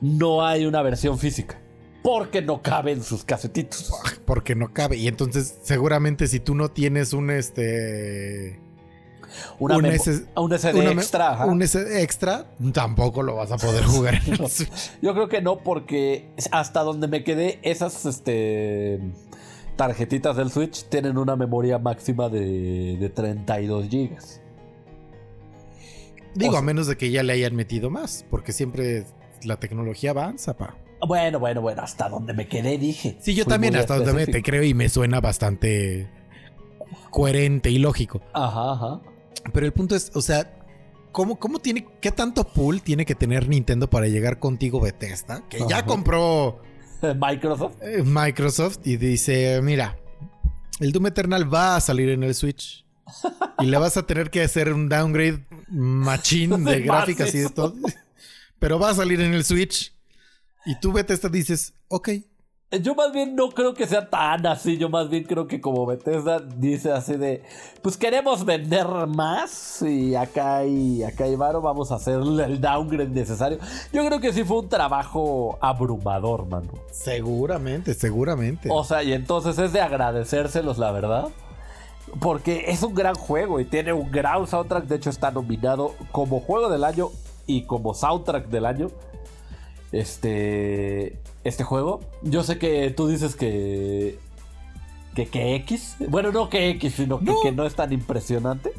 No hay una versión física. Porque no caben sus casetitos. Porque no cabe. Y entonces, seguramente si tú no tienes un este. Una Un SD una extra. Un S extra, tampoco lo vas a poder *laughs* jugar en el Switch. Yo creo que no, porque hasta donde me quedé, esas este, tarjetitas del Switch tienen una memoria máxima de, de 32 gigas. Digo, O sea- a menos de que ya le hayan metido más, porque siempre la tecnología avanza, pa. Bueno, bueno, bueno, hasta donde me quedé dije. Sí, yo Fui también hasta donde me te creo y me suena bastante coherente y lógico. Ajá, ajá. Pero el punto es, o sea, ¿cómo, cómo tiene, qué tanto pool tiene que tener Nintendo para llegar contigo Bethesda? Que ya Ajá. compró *laughs* Microsoft. eh, Microsoft y dice, mira, el Doom Eternal va a salir en el Switch. Y le vas a tener que hacer un downgrade machín *laughs* de gráficas y de todo. Pero va a salir en el Switch. Y tú Bethesda dices, ok, Yo más bien no creo que sea tan así, yo más bien creo que como Bethesda dice así de, pues queremos vender más y acá hay, acá hay varo, vamos a hacer el downgrade necesario. Yo creo que sí fue un trabajo abrumador, mano. Seguramente, seguramente. O sea, y entonces es de agradecérselos, la verdad. Porque es un gran juego y tiene un gran soundtrack. De hecho, está nominado como juego del año y como soundtrack del año. Este. Este juego. Yo sé que tú dices que. Que, que X. Bueno, no que X, sino que No. que no es tan impresionante.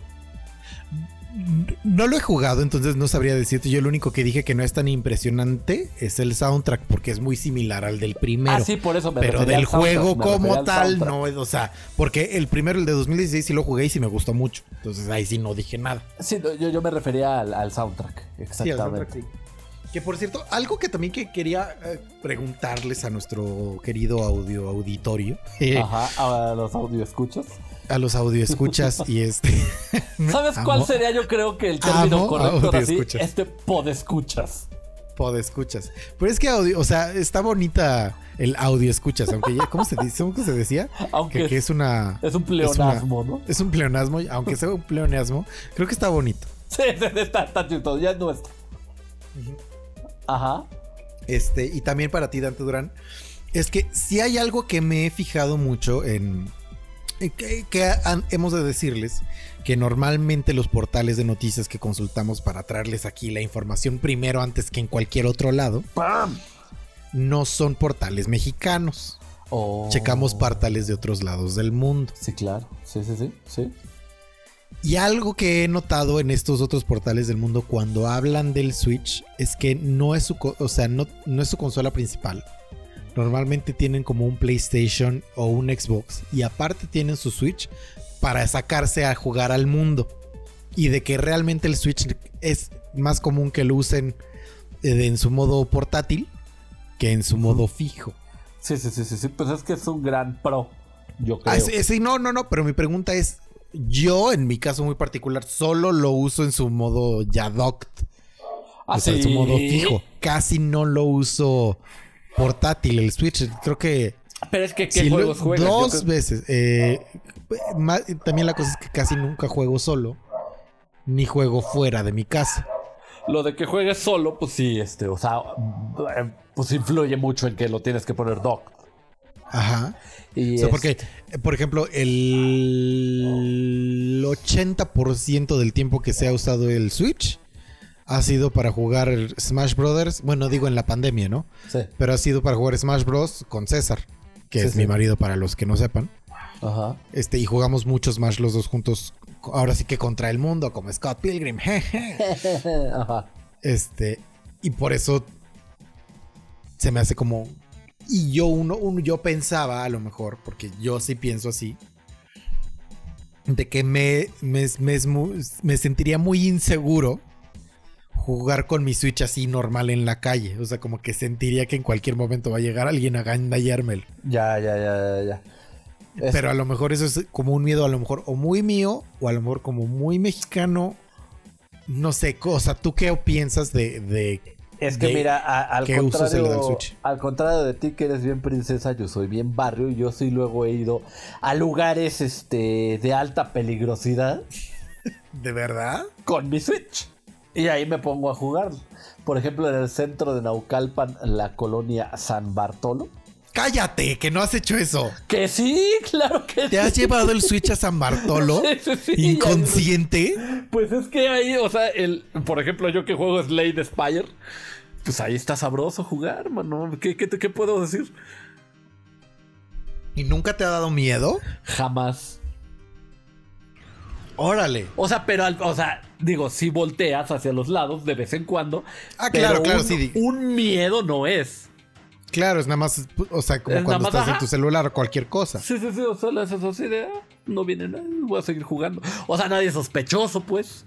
No lo he jugado, entonces no sabría decirte. Yo lo único que dije que no es tan impresionante es el soundtrack, porque es muy similar al del primero. Ah, sí, por eso me Pero del juego como al tal, no es, o sea, porque el primero, el de 2016, sí lo jugué y sí me gustó mucho. Entonces ahí sí no dije nada. Sí, yo, yo me refería al, al soundtrack. Sí, el Exactamente. soundtrack sí. Que por cierto, algo que también que quería eh, preguntarles a nuestro querido audio auditorio, eh, Ajá, a los audio escuchas. a los audio escuchas y este. *laughs* ¿Sabes Amo- cuál sería yo creo que el término amo correcto audio así? escuchas. Este podescuchas. escuchas. Pero es que audio, o sea, está bonita el audio escuchas, aunque ya, ¿cómo se dice? ¿Cómo se decía? Aunque Que, que es una. es un una- pleonasmo, ¿no? Es un pleonasmo, aunque sea un pleonasmo, creo que está bonito. *laughs* Sí, sí, está, está chistoso, ya es nuestro. Ajá. Este, y también para ti, Dante Durán, es que si hay algo que me he fijado mucho en. Que, que han- hemos de decirles que normalmente los portales de noticias que consultamos para traerles aquí la información primero antes que en cualquier otro lado, ¡Pam! no son portales mexicanos. Oh. Checamos portales de otros lados del mundo. Sí, claro. Sí, sí, sí. sí. Y algo que he notado en estos otros portales del mundo cuando hablan del Switch es que no es su, o sea, no, no es su consola principal. Normalmente tienen como un PlayStation o un Xbox y aparte tienen su Switch para sacarse a jugar al mundo. Y de que realmente el Switch es más común que lo usen eh, en su modo portátil que en su modo fijo. Sí, sí, sí, sí, sí. Pues es que es un gran pro. Yo creo. Ah, sí, sí, no, no, no, pero mi pregunta es, yo en mi caso muy particular solo lo uso en su modo ya docked, Ah, o sea, en su modo fijo. Casi no lo uso portátil, el Switch. Creo que Pero es que ¿qué sí lo- juegas? Dos creo- veces. eh, también la cosa es que casi nunca juego solo, ni juego fuera de mi casa. Lo de que juegues solo, pues sí, este, o sea, eh, pues influye mucho en que lo tienes que poner dock. Ajá. Y O sea, es- porque, eh, por ejemplo, el 80% del tiempo que se ha usado el Switch ha sido para jugar Smash Brothers. Bueno, digo en la pandemia, ¿no? Sí, Pero ha sido para jugar Smash Bros. con César, que Sí, es sí. mi marido para los que no sepan. ajá. Este, y jugamos mucho Smash los dos juntos. Ahora sí que contra el mundo, como Scott Pilgrim. *laughs* *laughs* Ajá. Este, y por eso se me hace como. Y yo, uno, uno- yo pensaba, a lo mejor, porque yo sí pienso así, de que me, me, me me sentiría muy inseguro jugar con mi Switch así normal en la calle. O sea, como que sentiría que en cualquier momento va a llegar alguien a gandallármelo. Ya, ya, ya, ya, ya. Pero a lo mejor eso es como un miedo, a lo mejor, o muy mío, o a lo mejor como muy mexicano. No sé, cosa, ¿tú qué piensas de, de Es que de mira, a- al, contrario, al contrario de ti que eres bien princesa, yo soy bien barrio y yo sí luego he ido a lugares este de alta peligrosidad *laughs* ¿De verdad? con mi Switch. Y ahí me pongo a jugar. Por ejemplo, en el centro de Naucalpan, la colonia San Bartolo. Cállate, que no has hecho eso. Que sí, *laughs* claro que ¿Te has sí. llevado el *laughs* Switch a San Bartolo? Sí, sí. ¿Inconsciente? Pues es que ahí, o sea, el, por ejemplo, yo que juego Slade Spire, pues ahí está sabroso jugar, mano. ¿Qué, qué, qué puedo decir? ¿Y nunca te ha dado miedo? Jamás. Órale. O sea, pero, al- o sea, digo, si volteas hacia los lados de vez en cuando. Ah, pero claro, claro, un, sí. Un miedo no es. Claro, es nada más, o sea, como Es cuando estás en tu celular o cualquier cosa. Sí, sí, sí, o sea, es así de, ah, no viene nada, voy a seguir jugando. O sea, nadie es sospechoso, pues.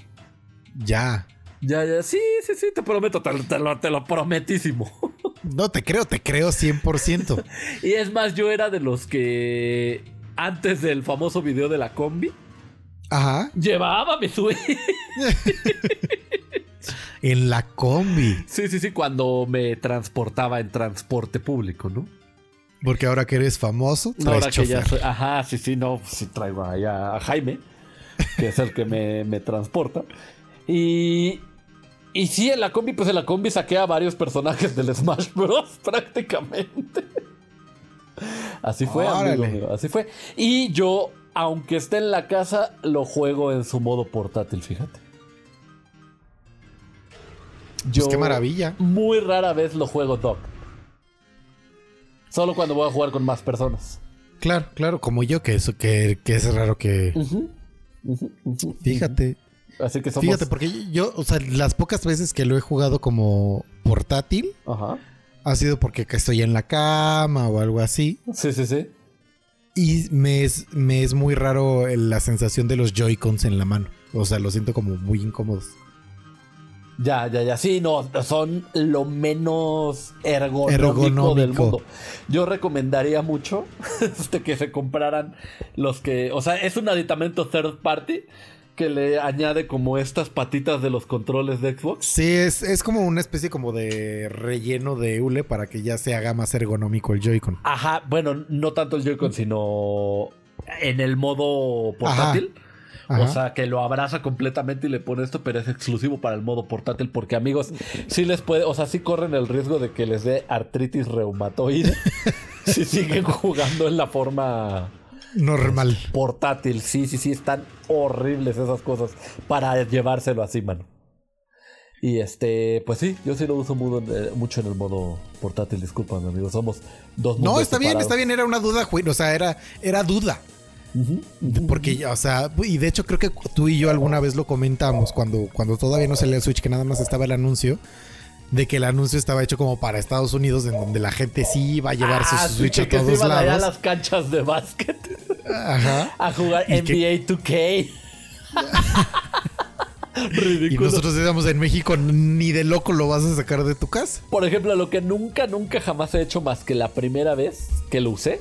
Ya. Ya, ya, sí, sí, sí, te prometo, te, te lo, te lo prometísimo. *laughs* No, te creo, te creo 100%. *laughs* y es más, yo era de los que antes del famoso video de la combi, Ajá. llevaba mi Switch. *laughs* En la combi. Sí, sí, sí, cuando me transportaba en transporte público, ¿no? Porque ahora que eres famoso, No, traes ahora que ya chofer. soy- ajá, sí, sí, no, sí traigo allá a Jaime, que es el que me, me transporta. Y, y sí, en la combi, pues en la combi saqué a varios personajes del Smash Bros. *laughs* prácticamente. Así fue, amigo así fue. Y yo, aunque esté en la casa, lo juego en su modo portátil, fíjate. Pues qué maravilla. Muy rara vez lo juego dock. Solo cuando voy a jugar con más personas. Claro, claro, como yo, que eso, que, que es raro que. Fíjate. Así que somos. Fíjate, porque yo, o sea, las pocas veces que lo he jugado como portátil Ajá. ha sido porque que estoy en la cama o algo así. Sí, sí, sí. Y me es, me es muy raro la sensación de los Joy-Cons en la mano. O sea, lo siento como muy incómodos. Ya, ya, ya. Sí, no, son lo menos ergonómico, Ergonómico. del mundo. Yo recomendaría mucho *laughs* este, que se compraran los que. O sea, es un aditamento third party que le añade como estas patitas de los controles de Xbox. Sí, es, es como una especie como de relleno de hule para que ya se haga más ergonómico el Joy-Con. Ajá, bueno, no tanto el Joy-Con, sino en el modo portátil. Ajá. O sea, que lo abraza completamente y le pone esto, pero es exclusivo para el modo portátil. Porque, amigos, sí les puede, o sea, sí corren el riesgo de que les dé artritis reumatoide *laughs* si siguen jugando en la forma Normal. portátil. Sí, sí, sí, están horribles esas cosas para llevárselo así, mano. Y este, pues sí, yo sí lo uso mudo- eh, mucho en el modo portátil, discúlpame, amigos. Somos dos No, está bien, está bien. Era una duda, güey. O sea, era, era duda. Porque, o sea, y de hecho creo que tú y yo alguna vez lo comentamos cuando, cuando todavía no salía el Switch, que nada más estaba el anuncio, de que el anuncio estaba hecho como para Estados Unidos, en donde la gente sí iba a llevarse Ah, su Switch a que se todos iban allá a lados. las canchas de básquet Ajá. a jugar Y que- NBA 2K. *laughs* Y Ridículo. nosotros decíamos en México, ni de loco lo vas a sacar de tu casa. Por ejemplo, lo que nunca, nunca jamás he hecho más que la primera vez que lo usé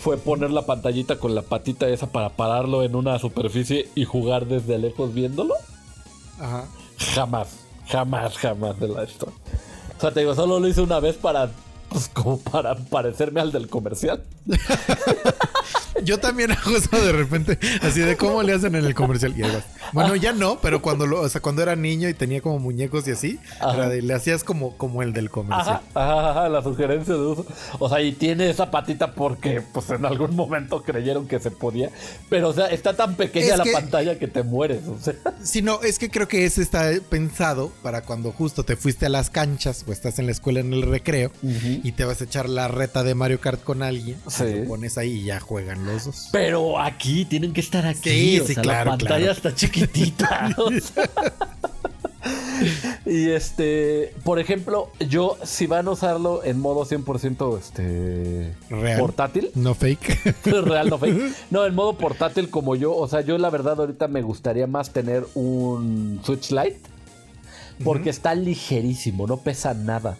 fue poner la pantallita con la patita esa para pararlo en una superficie y jugar desde lejos viéndolo. Ajá. Jamás, jamás, jamás de la historia. Sea, te digo, solo lo hice una vez para, pues como para parecerme al del comercial. *laughs* Yo también hago eso de repente, así de cómo le hacen en el comercial. Y ahí vas. Bueno, ya no, pero cuando lo, o sea, cuando era niño y tenía como muñecos y así, Ajá. era de- le hacías como, como el del comercial. Ajá, ajá, ajá, la sugerencia de uso. O sea, y tiene esa patita porque pues en algún momento creyeron que se podía. Pero o sea, está tan pequeña Es la que- pantalla que te mueres. O sea. Sí, no, es que creo que ese está pensado para cuando justo te fuiste a las canchas o estás en la escuela en el recreo y te vas a echar la reta de Mario Kart con alguien. Sí. Lo pones ahí y ya juegan los dos. Pero aquí tienen que estar aquí. Sí, o sí, sea, claro, La pantalla claro. está chiquitita. *laughs* y este, por ejemplo, yo si van a usarlo en modo 100% este Real. portátil, No fake. *laughs* real no fake. No, en modo portátil como yo, o sea, yo la verdad ahorita me gustaría más tener un Switch Lite porque está ligerísimo, no pesa nada.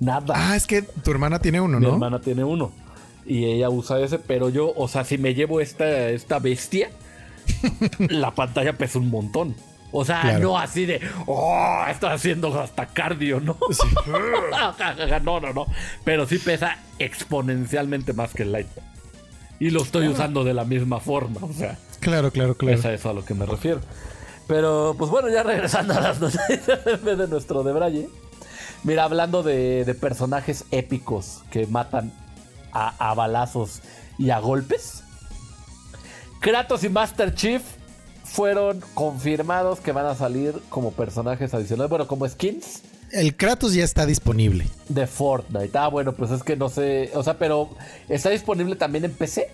Nada. ah, es que tu hermana tiene uno, Mi ¿no? hermana tiene uno. Y ella usa ese, pero yo, o sea, si me llevo esta, esta bestia, *laughs* la pantalla pesa un montón. O sea, Claro. no así de, oh, está haciendo hasta cardio, ¿no? *laughs* no, no, no. Pero sí pesa exponencialmente más que el Lite. Y lo estoy usando de la misma forma, o sea. Claro, claro, claro. Es a eso a lo que me refiero. Pero, pues bueno, ya regresando a las *laughs* noticias de nuestro de Braille. Mira, hablando de, de personajes épicos que matan a, a balazos y a golpes. Kratos y Master Chief fueron confirmados que van a salir como personajes adicionales, bueno, como skins El Kratos ya está disponible. de Fortnite. Ah, bueno, pues es que no sé, o sea, pero ¿está disponible también en PC?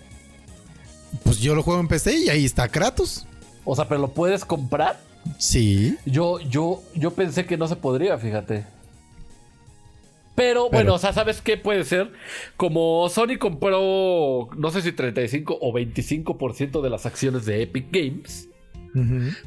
Pues yo lo juego en PC y ahí está Kratos. O sea, pero lo puedes comprar. Sí. Yo, yo, yo pensé que no se podría, fíjate. Pero, bueno, o sea, ¿sabes qué puede ser? Como Sony compró, no sé si 35 o 25% de las acciones de Epic Games.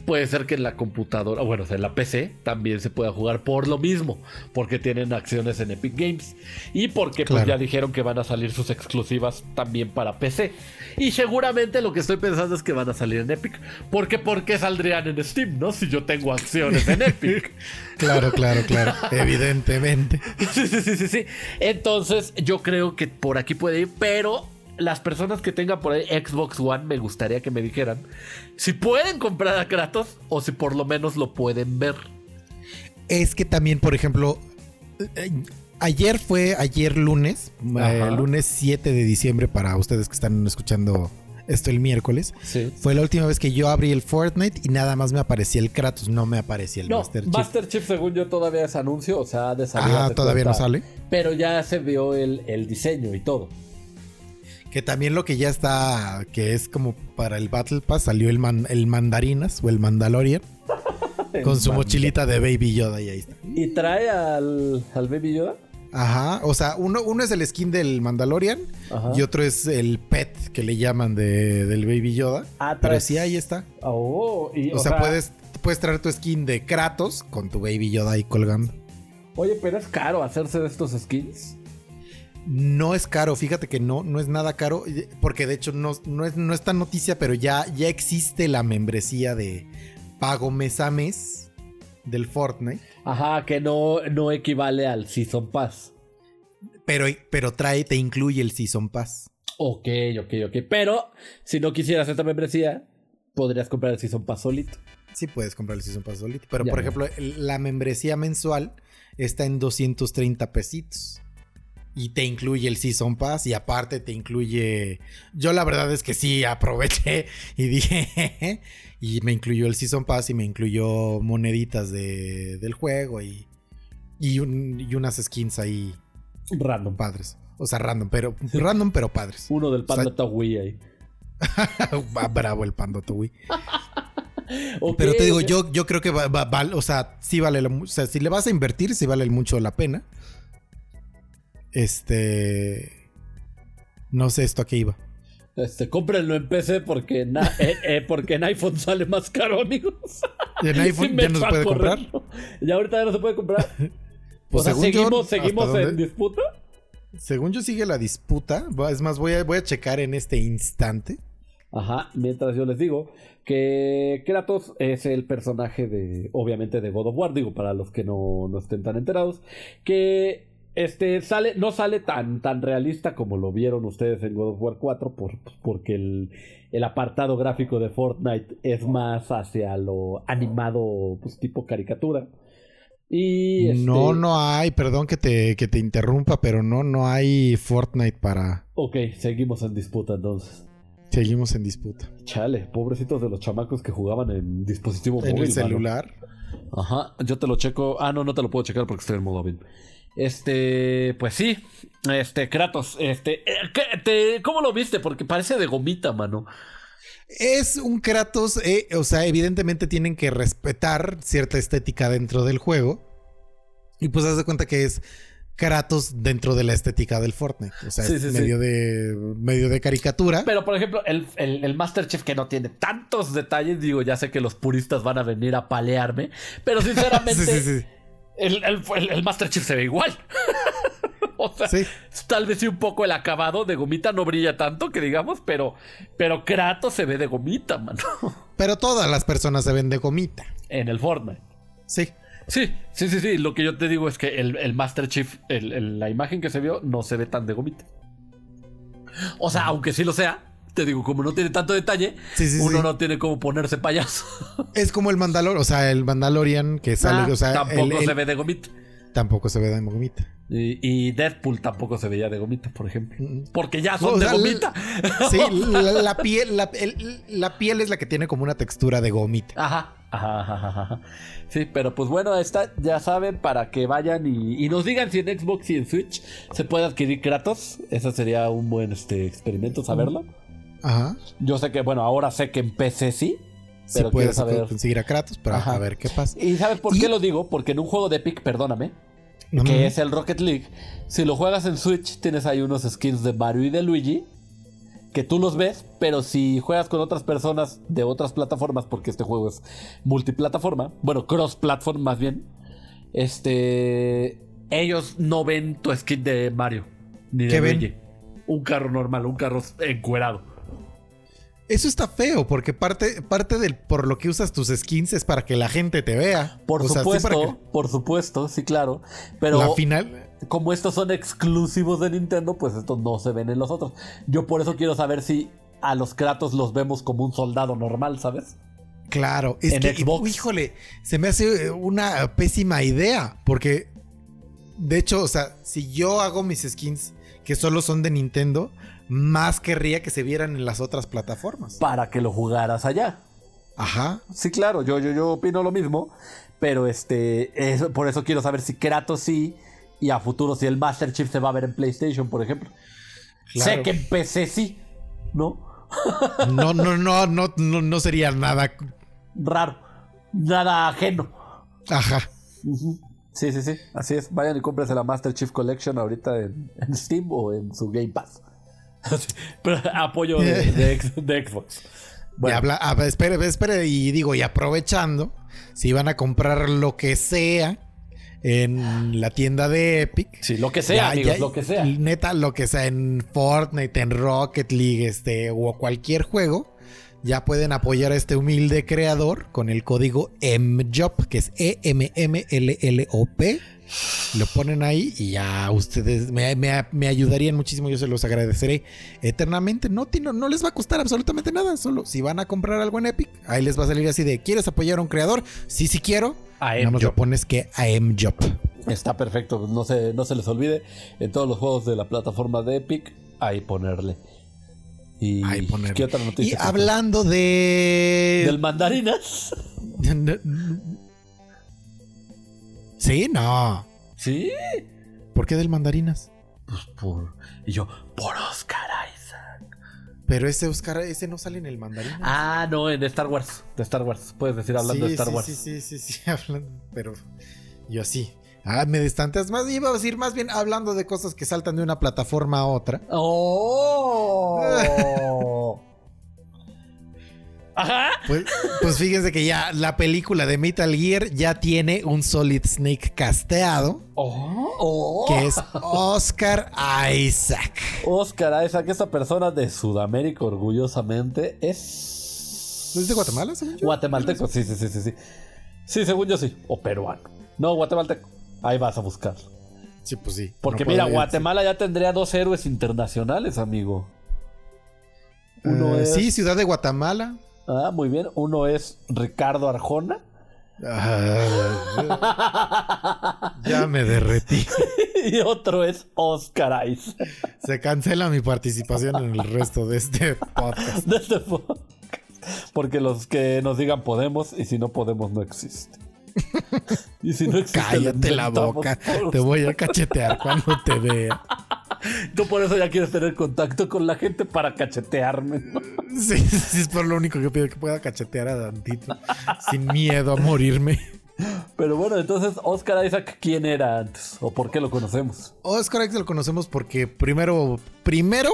Puede ser que en la computadora, bueno, o sea, en la PC también se pueda jugar por lo mismo, porque tienen acciones en Epic Games y porque pues ya dijeron que van a salir sus exclusivas también para PC. Y seguramente lo que estoy pensando es que van a salir en Epic, porque ¿por qué saldrían en Steam, no? Si yo tengo acciones en Epic. *laughs* Claro, claro, claro. Evidentemente. sí, sí, sí, sí, sí. Entonces, yo creo que por aquí puede ir, pero las personas que tengan por ahí Xbox One me gustaría que me dijeran si pueden comprar a Kratos o si por lo menos lo pueden ver. Es que también, por ejemplo, eh, ayer fue, ayer lunes, eh, lunes 7 de diciembre para ustedes que están escuchando esto el miércoles. Sí. Fue la última vez que yo abrí el Fortnite y nada más me aparecía el Kratos, no me aparecía el No, Master Chief. Master Chief, según yo, todavía es anuncio, o sea, ha de salir. Ah, ¿todavía no sale? Pero ya se vio el, el diseño y todo. Que también lo que ya está, que es como para el Battle Pass, salió el, man- el Mandarinas o el Mandalorian *laughs* con su mochilita de Baby Yoda y ahí está. ¿Y trae al, al Baby Yoda? Ajá, o sea, uno, uno es el skin del Mandalorian Ajá. y otro es el pet que le llaman de, del Baby Yoda. Ah, Pero sí, ahí está. Oh, y, O, sea, puedes, puedes traer tu skin de Kratos con tu Baby Yoda ahí colgando. Oye, pero es caro hacerse de estos skins. No es caro, fíjate que no, no es nada caro, porque de hecho no, no, es, no es tan noticia, pero ya, ya existe la membresía de pago mes a mes del Fortnite, Ajá, que no, no equivale al Season Pass. pero, pero trae, te incluye el Season Pass. Ok, ok, ok. Pero si no quisieras esta membresía, podrías comprar el Season Pass solito. Sí puedes comprar el Season Pass solito, pero Ya por ejemplo, la membresía mensual está en 230 pesitos. Y te incluye el Season Pass y aparte te incluye... Yo la verdad es que sí aproveché y dije... *laughs* Y me incluyó el Season Pass y me incluyó moneditas de, del juego y, y, un- y unas skins ahí Random. padres. O sea, random, pero random pero padres. Uno del O sea- Panda Wii ahí. Va *laughs* Bravo el güey. *laughs* Ok, Pero te digo, yo, yo creo que va, o sea, sí vale la o sea, si le vas a invertir, sí vale mucho la pena. Este. No sé esto a qué iba. Este, cómprenlo en PC porque, na- eh, eh, porque en iPhone sale más caro, amigos. En *laughs* iPhone Sí ya no se puede comprar. Ya ahorita ya no se puede comprar. *laughs* Pues o sea, según yo, seguimos, ¿hasta seguimos en disputa. Según yo sigue la disputa. Es más, voy a, voy a checar en este instante. Ajá, mientras yo les digo que Kratos es el personaje de, obviamente, de God of War, digo, para los que no, no estén tan enterados, que este sale, no sale tan, tan realista como lo vieron ustedes en God of War 4, por, porque el, el apartado gráfico de Fortnite es más hacia lo animado, pues tipo caricatura. Y este, No, no hay, perdón que te, que te interrumpa, pero no, no hay Fortnite para. Ok, seguimos en disputa entonces. Seguimos en disputa. Chale, pobrecitos de los chamacos que jugaban en dispositivo En móvil. el mano. celular. Ajá, yo te lo checo. Ah, no, no te lo puedo checar porque estoy en modo avión. Este, pues sí, este, Kratos, este, eh, ¿qué- te- ¿cómo lo viste? Porque parece de gomita, mano. Es un Kratos, eh, o sea, evidentemente tienen que respetar cierta estética dentro del juego. Y pues haz de cuenta que es Kratos dentro de la estética del Fortnite. O sea, Sí, es sí, sí. medio, De, medio de caricatura. Pero, por ejemplo, el, el, el Master Chief que no tiene tantos detalles, digo, ya sé que los puristas van a venir a palearme, pero *laughs* sinceramente, sí, sí, sí. El, el, el- Master Chief se ve igual. *laughs* o sea, Sí. tal vez sí un poco el acabado de gomita no brilla tanto que digamos, pero, pero Kratos se ve de gomita, mano, *laughs* Pero todas las personas se ven de gomita. en el Fortnite. Sí. Sí, sí, sí, sí. Lo que yo te digo es que el, el Master Chief, la imagen que se vio, no se ve tan de gomita. O sea, aunque sí lo sea, te digo, como no tiene tanto detalle, Sí, sí, uno sí. no tiene como ponerse payaso. *laughs* Es como el Mandalor, o sea, el Mandalorian que sale, Ah, o sea, tampoco el- el- se ve de gomita. tampoco se ve de gomita. Y, y Deadpool tampoco se veía de gomita, por ejemplo. Mm. Porque ya son de gomita. Sí, la, la piel, la, el- la piel es la que tiene como una textura de gomita. Ajá, ajá, ajá, ajá. Sí, pero pues bueno, está, ya saben, para que vayan y, y nos digan si en Xbox y en Switch se puede adquirir Kratos. Ese sería un buen este, experimento, saberlo. Ajá. Yo sé que, bueno, ahora sé que en PC sí. Sí Pero puedes quiero saber- conseguir a Kratos, pero Ajá. a ver qué pasa. ¿Y sabes por Y- qué lo digo? Porque en un juego de Epic, perdóname, No, que no, es el Rocket League, si lo juegas en Switch, tienes ahí unos skins de Mario y de Luigi. que tú los ves, pero si juegas con otras personas de otras plataformas, porque este juego es multiplataforma, bueno, cross-platform más bien, este, ellos no ven tu skin de Mario, ni de. Luigi. Un carro normal, un carro encuerado. Eso está feo, porque parte, parte del por lo que usas tus skins es para que la gente te vea. Por O sea, sí, supuesto, que- por supuesto, sí, claro. Pero la final. como estos son exclusivos de Nintendo, pues estos no se ven en los otros. Yo por eso quiero saber si a los Kratos los vemos como un soldado normal, ¿sabes? Claro, es En que, Xbox. híjole, se me hace una pésima idea, porque de hecho, o sea, si yo hago mis skins que solo son de Nintendo, más querría que se vieran en las otras plataformas. Para que lo jugaras allá. Ajá. Sí, claro, yo, yo, yo opino lo mismo. Pero este, eso- por eso quiero saber si Kratos sí. Y a futuro si el Master Chief se va a ver en PlayStation, por ejemplo. Claro. Sé que en PC sí, ¿no? *laughs* No, no, no, no, no, no sería nada. Raro. Nada ajeno. Ajá. Sí, sí, sí. Así es. Vayan y cómprense la Master Chief Collection ahorita en, en Steam o en su Game Pass. *laughs* Apoyo de, de X- de Xbox. Y Bueno, habla, ah, espere, espere, y digo, y aprovechando, si van a comprar lo que sea en la tienda de Epic. sí, lo que sea, Ya, amigos, ya, lo que sea. Neta, lo que sea en Fortnite, en Rocket League, este, o cualquier juego, ya pueden apoyar a este humilde creador con el código MJOP, que es E-M-M-L-L-O-P. Lo ponen ahí y ya ustedes me, me- me ayudarían muchísimo. Yo se los agradeceré eternamente. No, tiene- no les va a costar absolutamente nada. Solo si van a comprar algo en Epic, ahí les va a salir así de: ¿Quieres apoyar a un creador? Sí, sí quiero. A Nada más MJOP. le pones que a MJOP. Está perfecto, no se, no se les olvide. En todos los juegos de la plataforma de Epic, ahí ponerle. Y Ahí ponerle. ¿qué otra Y noticia? hablando de. Del mandarinas. *laughs* Sí, no. Sí. ¿Por qué del mandarinas? Pues por. Y yo, por Oscar Isaac. Pero ese Oscar, ese no sale en el mandarinas. Ah, no, en Star Wars. De Star Wars. Puedes decir hablando sí, de Star sí, Wars. Sí, sí, sí, sí, *laughs* hablando, pero yo sí. Ah, me distantes más. Iba a decir más bien hablando de cosas que saltan de una plataforma a otra. ¡Oh! *laughs* Ajá. Pues, pues fíjense que ya la película de Metal Gear ya tiene un Solid Snake casteado, Oh, oh. que es Oscar Isaac. Oscar Isaac, esa persona de Sudamérica, orgullosamente, es. ¿Es de Guatemala, según yo? Guatemalteco, sí, sí, sí, sí, sí. Sí, según yo sí. O peruano. No, guatemalteco. Ahí vas a buscar. Sí, pues sí. Porque No mira, Guatemala ya tendría dos héroes internacionales, amigo. Uno Eh, es. Sí, Ciudad de Guatemala. Ah, muy bien. Uno es Ricardo Arjona. Ah, ya me derretí. *laughs* y otro es Oscar Isaac. Se cancela mi participación en el resto de este podcast. de este podcast. Porque los que nos digan podemos y si no podemos no existe. Y si no existe, Cállate la boca. Te voy a cachetear cuando te vea. *laughs* Tú por eso ya quieres tener contacto con la gente para cachetearme. ¿no? *laughs* Sí, sí, es por lo único que pido que pueda cachetear a Dantito. Sin miedo a morirme. Pero bueno, entonces Oscar Isaac, ¿quién era antes? ¿O por qué lo conocemos? Oscar Isaac lo conocemos porque primero, primero,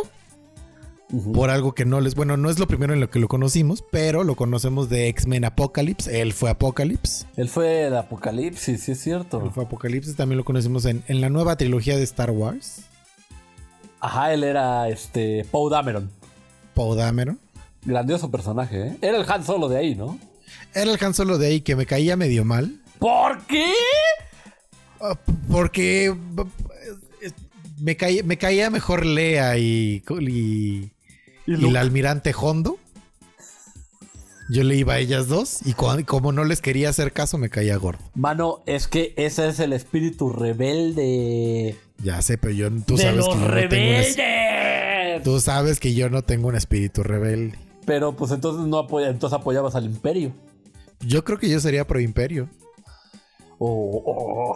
por algo que no les, bueno, no es lo primero en lo que lo conocimos, pero lo conocemos de X-Men Apocalypse. Él fue Apocalypse. Él fue el Apocalipsis, sí es cierto. Él fue Apocalypse. También lo conocimos en, en la nueva trilogía de Star Wars. Ajá, él era este Poe Dameron. Poe Dameron. Grandioso personaje, ¿eh? Era el Han Solo de ahí, ¿no? Era el Han Solo de ahí que me caía medio mal. ¿Por qué? Ah, Porque me caía, me caía mejor Lea y, y, Y y Luke. el almirante Hondo. Yo le iba a ellas dos y como no les quería hacer caso me caía gordo. Mano, es que ese es el espíritu rebelde. Ya sé, pero yo tú de sabes los que yo no tengo un tú sabes que yo no tengo un espíritu rebelde. Pero pues entonces no apoya, entonces apoyabas al imperio. Yo creo que yo sería pro imperio. Oh, oh.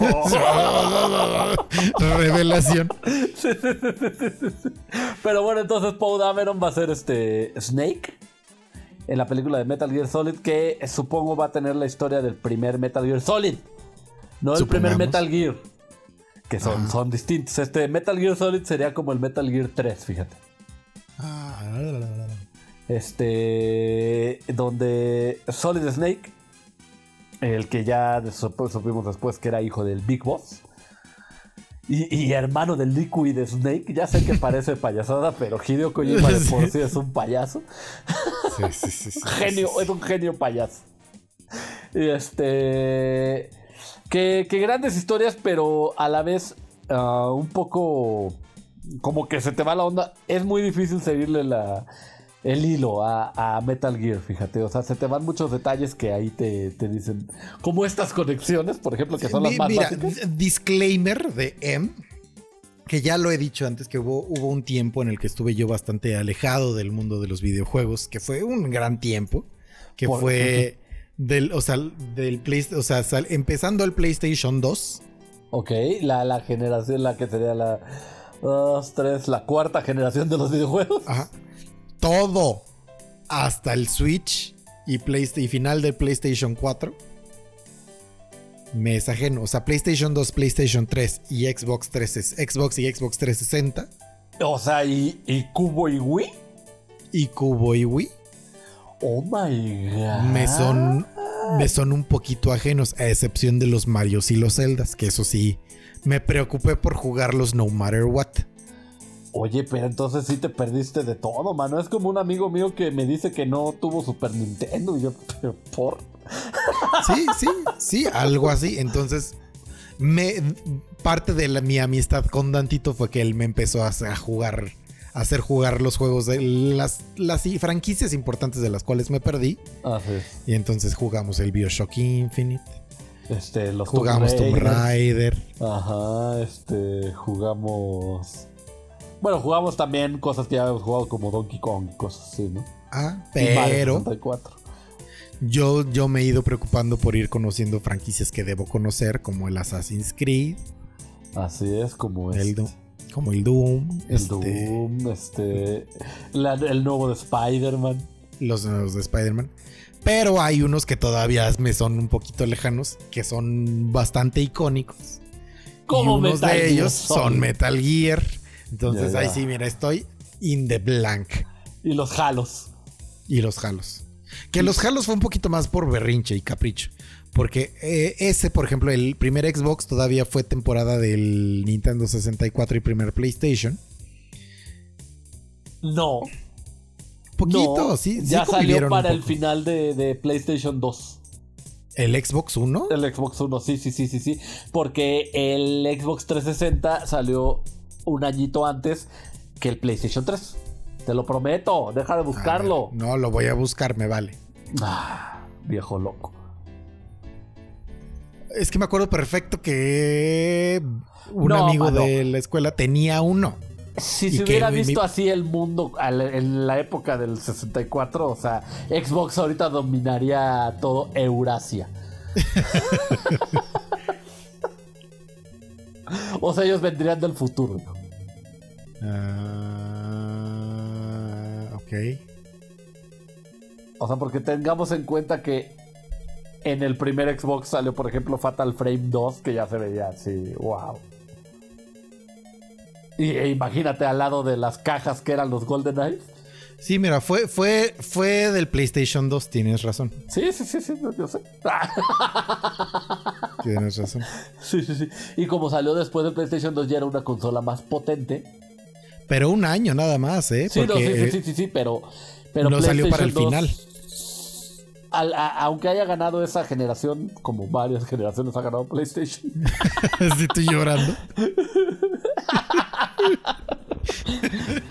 *laughs* Revelación. Pero bueno, entonces Poe Dameron va a ser este Snake en la película de Metal Gear Solid que supongo va a tener la historia del primer Metal Gear Solid. No el primer. Metal Gear. Que son, Ajá. son distintos. Este Metal Gear Solid sería como el Metal Gear 3, fíjate. Este. Donde Solid Snake, el que ya sup- supimos después que era hijo del Big Boss. Y, y hermano del Liquid Snake, ya sé que parece *laughs* payasada, pero Hideo Kojima de por sí es un payaso. Sí, sí, sí, *laughs* genio, es un genio payaso. Y este. Que, que grandes historias, pero a la vez ah, un poco. Como que se te va la onda. Es muy difícil seguirle la, el hilo a, a Metal Gear, fíjate. O sea, se te van muchos detalles que ahí te, te dicen. Como estas conexiones, por ejemplo, que son las más Mira, básicas. disclaimer de M, que ya lo he dicho antes, que hubo, hubo un tiempo en el que estuve yo bastante alejado del mundo de los videojuegos, que fue un gran tiempo, que Por- fue del, o sea, del Play, o sea, sal- empezando el PlayStation 2, Ok, la, la generación, la que sería la. Dos, tres, la cuarta generación de los videojuegos. ajá, todo hasta el Switch y, Playsta- y final del PlayStation 4. Me es ajeno, o sea, PlayStation 2, PlayStation 3 y Xbox 3, Xbox y Xbox 360 O sea, y, y Cubo y Wii. y Cubo y Wii. Oh my god. me son me son un poquito ajenos a excepción de los Marios y los Zeldas que eso sí me preocupé por jugarlos no matter what Oye, pero entonces sí te perdiste de todo, mano. Es como un amigo mío que me dice que no tuvo Super Nintendo. Y yo, pero por. sí sí sí algo así entonces me parte de la- mi amistad con Dantito fue que él me empezó a, jugar hacer jugar los juegos de las las franquicias importantes de las cuales me perdí Así es. y entonces jugamos el BioShock Infinite Este, los jugamos Tomb. Raider Ajá, este, jugamos. Bueno, jugamos también cosas que ya habíamos jugado como Donkey Kong y cosas así, ¿no? ah pero 64. Yo, yo me he ido preocupando por ir conociendo franquicias que debo conocer, como el Assassin's Creed, Así es, como el, este, como el Doom, el este, Doom, este, la- el nuevo de Spider-Man. los nuevos de Spider-Man. Pero hay unos que todavía me son un poquito lejanos, que son bastante icónicos. Como y unos Metal de Gear ellos Solid. son Metal Gear. Entonces Ya, ya. ahí sí, mira, estoy in the blank. Y los Halos. Y los Halos. Que los Halos fue un poquito más por berrinche y capricho. Porque eh, ese, por ejemplo, el primer Xbox todavía fue temporada del Nintendo 64 y primer PlayStation. No. Poquito, no, sí. sí Ya salió para el final de, de PlayStation 2. ¿El Xbox 1? El Xbox One, sí, sí, sí, sí, sí. Porque el Xbox 360 salió un añito antes que el PlayStation 3. Te lo prometo, deja de buscarlo. Ver, no, lo voy a buscar, me vale. Ah, viejo loco. Es que me acuerdo perfecto que un No, amigo mano. de la escuela tenía uno. Si ¿Y se hubiera visto Mi- así el mundo en la época del 64, o sea, Xbox ahorita dominaría todo Eurasia. *laughs* o sea, ellos vendrían del futuro. Ah, ok. O sea, porque tengamos en cuenta que en el primer Xbox salió, por ejemplo, Fatal Frame 2, que ya se veía así, wow. Y e imagínate al lado de las cajas que eran los Golden Eyes. Sí, mira, fue, fue, fue del PlayStation 2, tienes razón. Sí, sí, sí, sí, yo sé. *laughs* Tienes razón. Sí, sí, sí. Y como salió después del PlayStation 2 ya era una consola más potente. Pero un año nada más, ¿eh? Sí, no, sí, sí, eh, sí, sí, sí, pero, pero no salió para el PlayStation 2, final. Al- a- aunque haya ganado esa generación, como varias generaciones ha ganado PlayStation. *laughs* Estoy llorando.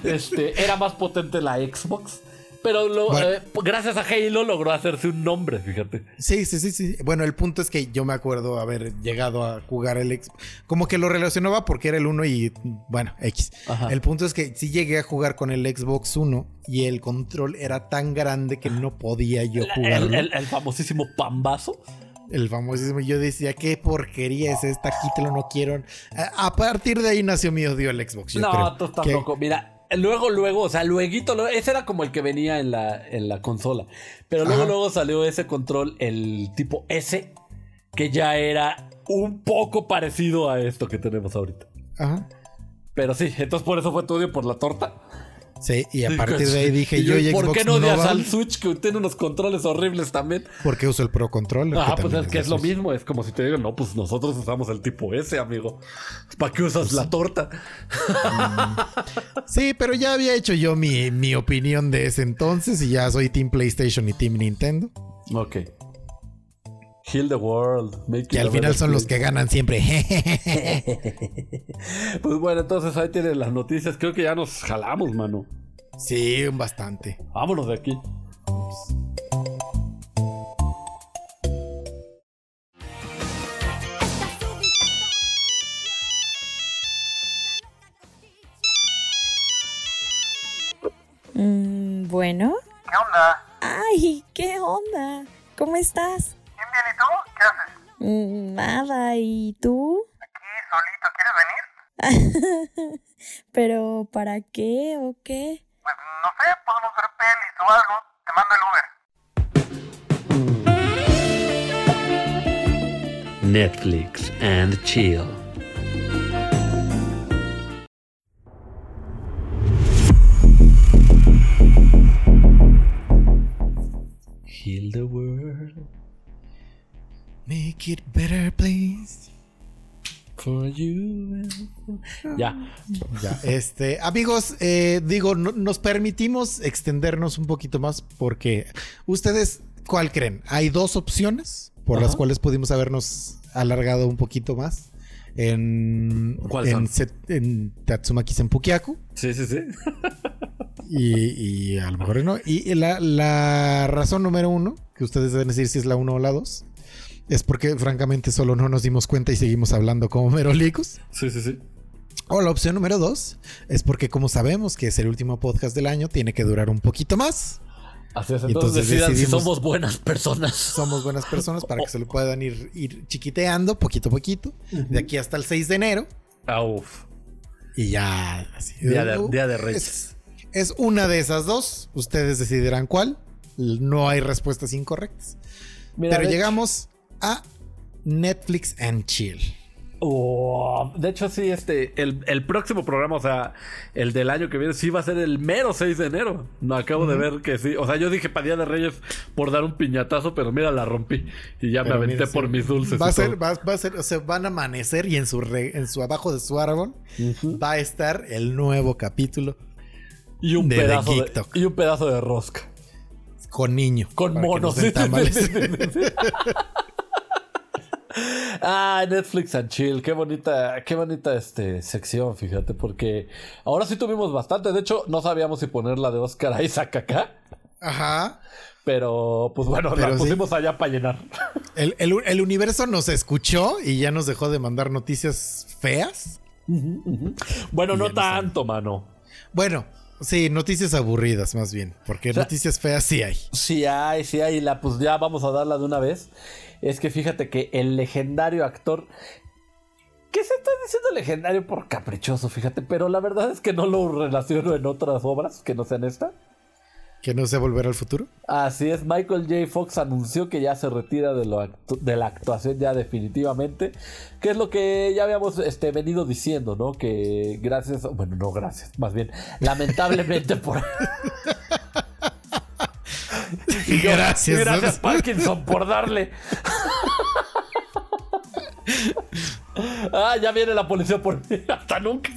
este, era más potente la Xbox. Pero lo- Bueno. eh, gracias a Halo logró hacerse un nombre, fíjate. Sí, sí, sí, sí. Bueno, el punto es que yo me acuerdo haber llegado a jugar el Xbox. Como que lo relacionaba porque era el 1 y, bueno, X. Ajá. El punto es que sí llegué a jugar con el Xbox 1 y el control era tan grande que no podía yo El, jugarlo. el- el famosísimo pambazo. El famosísimo. Yo decía, qué porquería es esta, quítelo, no quiero. A, a partir de ahí nació mi odio al Xbox. Yo no, creo. tú estás Que- loco. Mira, luego, luego, o sea, lueguito, luego- ese era como el que venía en la, en la consola. Pero luego, Ajá. luego salió ese control, el tipo S, que ya era un poco parecido a esto que tenemos ahorita. Ajá. Pero sí, entonces por eso fue tu odio por la torta. Sí, y a partir de ahí dije Y yo y ¿Por Xbox qué no odias al Switch que tiene unos controles horribles también? porque uso el Pro Controller. Ah, pues es que es lo mismo. Es como si te digan, no, pues nosotros usamos el tipo S, amigo. ¿Para qué usas Pues la torta? Sí, pero ya había hecho yo mi, mi opinión de ese entonces y ya soy Team PlayStation y Team Nintendo. Ok. Heal the world. Make Que al final son los que ganan siempre. *laughs* Pues bueno, entonces ahí tienen las noticias. Creo que ya nos jalamos, mano. sí, bastante. Vámonos de aquí. Mm, bueno. ¿Qué onda? Ay, ¿qué onda? ¿Cómo estás? Nada, ¿y tú? Aquí solito, ¿quieres venir? *laughs* ¿Pero para qué o qué? Pues no sé, podemos ver pelis o algo. Te mando el Uber. Netflix and chill. Make it better, please. for you. Ya. Ya, este, amigos, eh, digo, no- nos permitimos extendernos un poquito más porque ustedes, ¿cuál creen? Hay dos opciones por las cuales pudimos habernos alargado un poquito más en, ¿Cuáles en, son? Set- en Tatsumaki Senpukiaku Sí, sí, sí. y, y a lo mejor no. Y la, la razón número uno, que ustedes deben decir si es la uno o la dos, es porque francamente solo no nos dimos cuenta y seguimos hablando como merolicos. Sí, sí, sí. O la opción número dos es porque como sabemos que es el último podcast del año, tiene que durar un poquito más. Así es. Entonces, entonces decidan si somos buenas personas. Somos buenas personas para que se lo puedan ir, ir chiquiteando poquito a poquito. De aquí hasta el 6 de enero. Ah, uf. Y ya... así. Día de, Uh, día de es, Reyes. es una de esas dos. Ustedes decidirán cuál. No hay respuestas incorrectas. Mira, Pero llegamos a Netflix and Chill. Oh, de hecho, sí, este, el, el próximo programa, o sea, el del año que viene, sí va a ser el mero 6 de enero. No acabo de ver que sí. O sea, yo dije para Día de Reyes por dar un piñatazo, pero mira, la rompí. Y ya Pero me aventé mira, sí. por mis dulces. Va a ser, va, va a ser, o sea, van a amanecer y en su, re- en su abajo de su árbol va a estar el nuevo capítulo y, un de- pedazo de, y un pedazo de rosca. con niño. Con monos. *laughs* Ah, Netflix and Chill, qué bonita, qué bonita este, sección, fíjate, porque ahora sí tuvimos bastante. De hecho, no sabíamos si ponerla de Oscar Isaac acá, Ajá. pero pues bueno, Pero la sí. pusimos allá para llenar. El, el- el universo nos escuchó y ya nos dejó de mandar noticias feas. Bueno, Y no tanto, mano. Bueno, sí, noticias aburridas más bien, porque sea- noticias feas sí hay. Sí hay, sí hay, la, pues ya vamos a darla de una vez. Es que fíjate que el legendario actor. Que se está diciendo legendario por caprichoso, fíjate, pero la verdad es que no lo relaciono en otras obras que no sean esta. Que no sé volver al futuro. Así es, Michael J. Fox anunció que ya se retira de, lo de la actuación ya definitivamente, que es lo que ya habíamos este, venido diciendo, ¿no? Que gracias, bueno, no gracias, más bien, lamentablemente por... Y *laughs* yo, Gracias. Gracias, Parkinson, por darle. *laughs* ah, ya viene la policía por mí. Hasta nunca.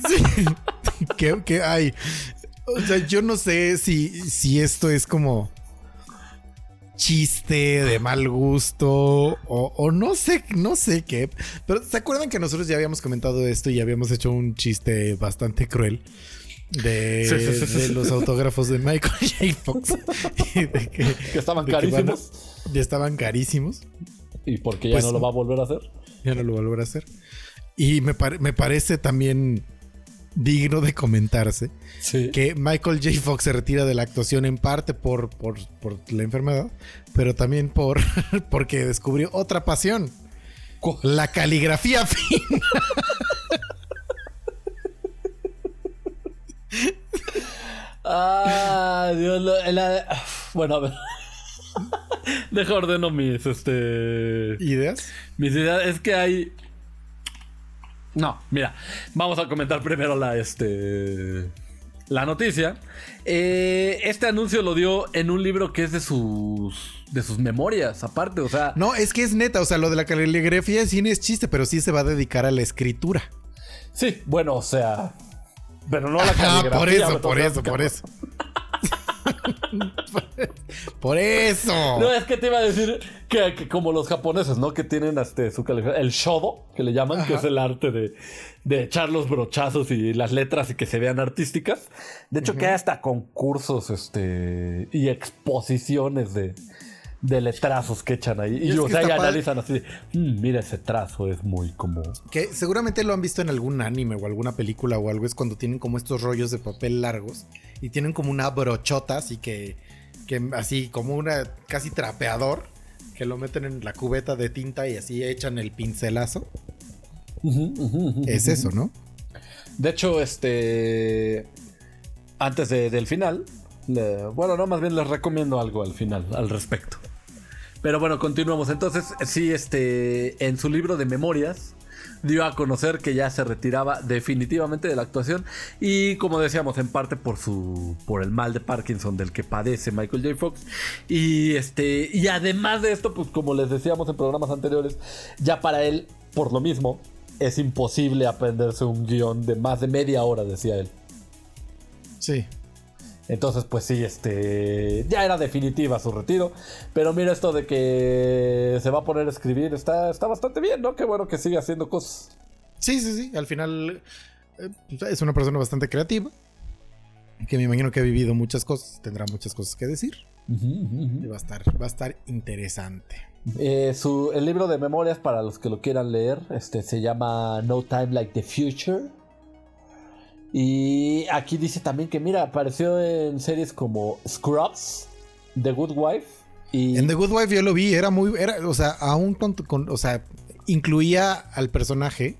que, que hay. O sea, yo no sé si, si esto es como chiste de mal gusto o, o no sé, no sé qué. Pero ¿se acuerdan que nosotros ya habíamos comentado esto y habíamos hecho un chiste bastante cruel? De, Sí, sí, sí, sí, de sí. los autógrafos de Michael *laughs* J. Fox. De que, Que estaban de que van a- carísimos. ya estaban carísimos. Y porque ya Pues- no lo va a volver a hacer. Ya no lo volverá a hacer. Y me, me parece también digno de comentarse Sí. que Michael J. Fox se retira de la actuación en parte por, por, por la enfermedad, pero también por *laughs* porque descubrió otra pasión. La caligrafía fina. Ah, Dios. lo- la- bueno, a ver. Deja ordeno mis, este. ¿Ideas? Mis ideas. Es que hay. No, mira. Vamos a comentar primero la, este. la noticia, eh, este anuncio lo dio en un libro que es de sus, de sus memorias, aparte, o sea... No, es que es neta, o sea, lo de la caligrafía de cine es chiste, pero sí se va a dedicar a la escritura. Sí, bueno, o sea... Pero no la *laughs* Ah, caligrafía. por eso, por *laughs* eso, por eso. *laughs* por eso. No, es que te iba a decir que, que como los japoneses, ¿no? Que tienen este, su el shodo, que le llaman, que es el arte de, de echar los brochazos y las letras y que se vean artísticas. De hecho, que hay hasta concursos este, y exposiciones de, de letrazos que echan ahí. Y, Y o sea, padre. analizan así, "Mm, mira ese trazo, es muy como... Que seguramente lo han visto en algún anime o alguna película o algo, es cuando tienen como estos rollos de papel largos y tienen como una brochota, así que, que así como una casi trapeador, que lo meten en la cubeta de tinta y así echan el pincelazo. Es eso, ¿no? De hecho, este. Antes de- del final. le- bueno, no, más bien les recomiendo algo al final al respecto. Pero bueno, continuamos. Entonces, sí, este. En su libro de memorias. Dio a conocer que ya se retiraba definitivamente de la actuación. Y como decíamos, en parte por su. por el mal de Parkinson del que padece Michael J. Fox. Y este. Y además de esto, pues como les decíamos en programas anteriores, ya para él, por lo mismo, es imposible aprenderse un guion de más de media hora, decía él. Sí. Entonces, pues sí, este. Ya era definitiva su retiro. Pero mira, esto de que se va a poner a escribir está, está bastante bien, ¿no? Qué bueno que siga haciendo cosas. Sí, sí, sí. Al final eh, es una persona bastante creativa. Que me imagino que ha vivido muchas cosas. Tendrá muchas cosas que decir. Y va a estar, va a estar interesante. Eh, su, el libro de memorias, para los que lo quieran leer, este, se llama No Time Like the Future. Y aquí dice también que, mira, apareció en series como Scrubs, The Good Wife. Y En The Good Wife yo lo vi, era muy, era, o sea, aún con, con- o sea, incluía al personaje,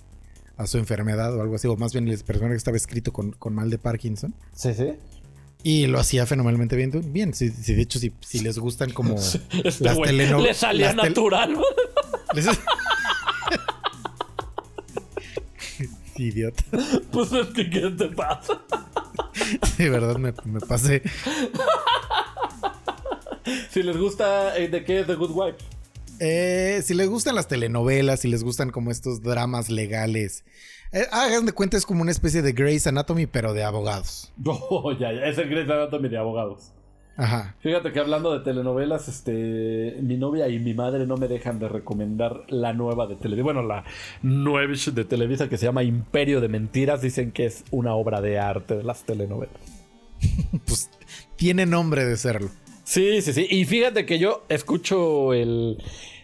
a su enfermedad o algo así, o más bien el personaje estaba escrito con, con mal de Parkinson. Sí, sí. Y lo hacía fenomenalmente bien. Bien, sí, sí, de hecho, si, si les gustan como *laughs* Este las güey teleno- le salía tel- natural. *laughs* Idiota. *laughs* pues es que, ¿qué te pasa? *laughs* De verdad me, me pasé. *laughs* Si les gusta, eh, ¿de qué es The Good Wife? Eh, si les gustan las telenovelas, si les gustan como estos dramas legales, eh, hagan de cuenta es como una especie de Grey's Anatomy, pero de abogados. Oh, ya, ya, es el Grey's Anatomy de abogados. Ajá. Fíjate que hablando de telenovelas, este, mi novia y mi madre no me dejan de recomendar la nueva de Televisa. Bueno, la nueva de Televisa que se llama Imperio de Mentiras. Dicen que es una obra de arte de las telenovelas. *laughs* Pues tiene nombre de serlo. Sí, sí, sí. Y fíjate que yo escucho el,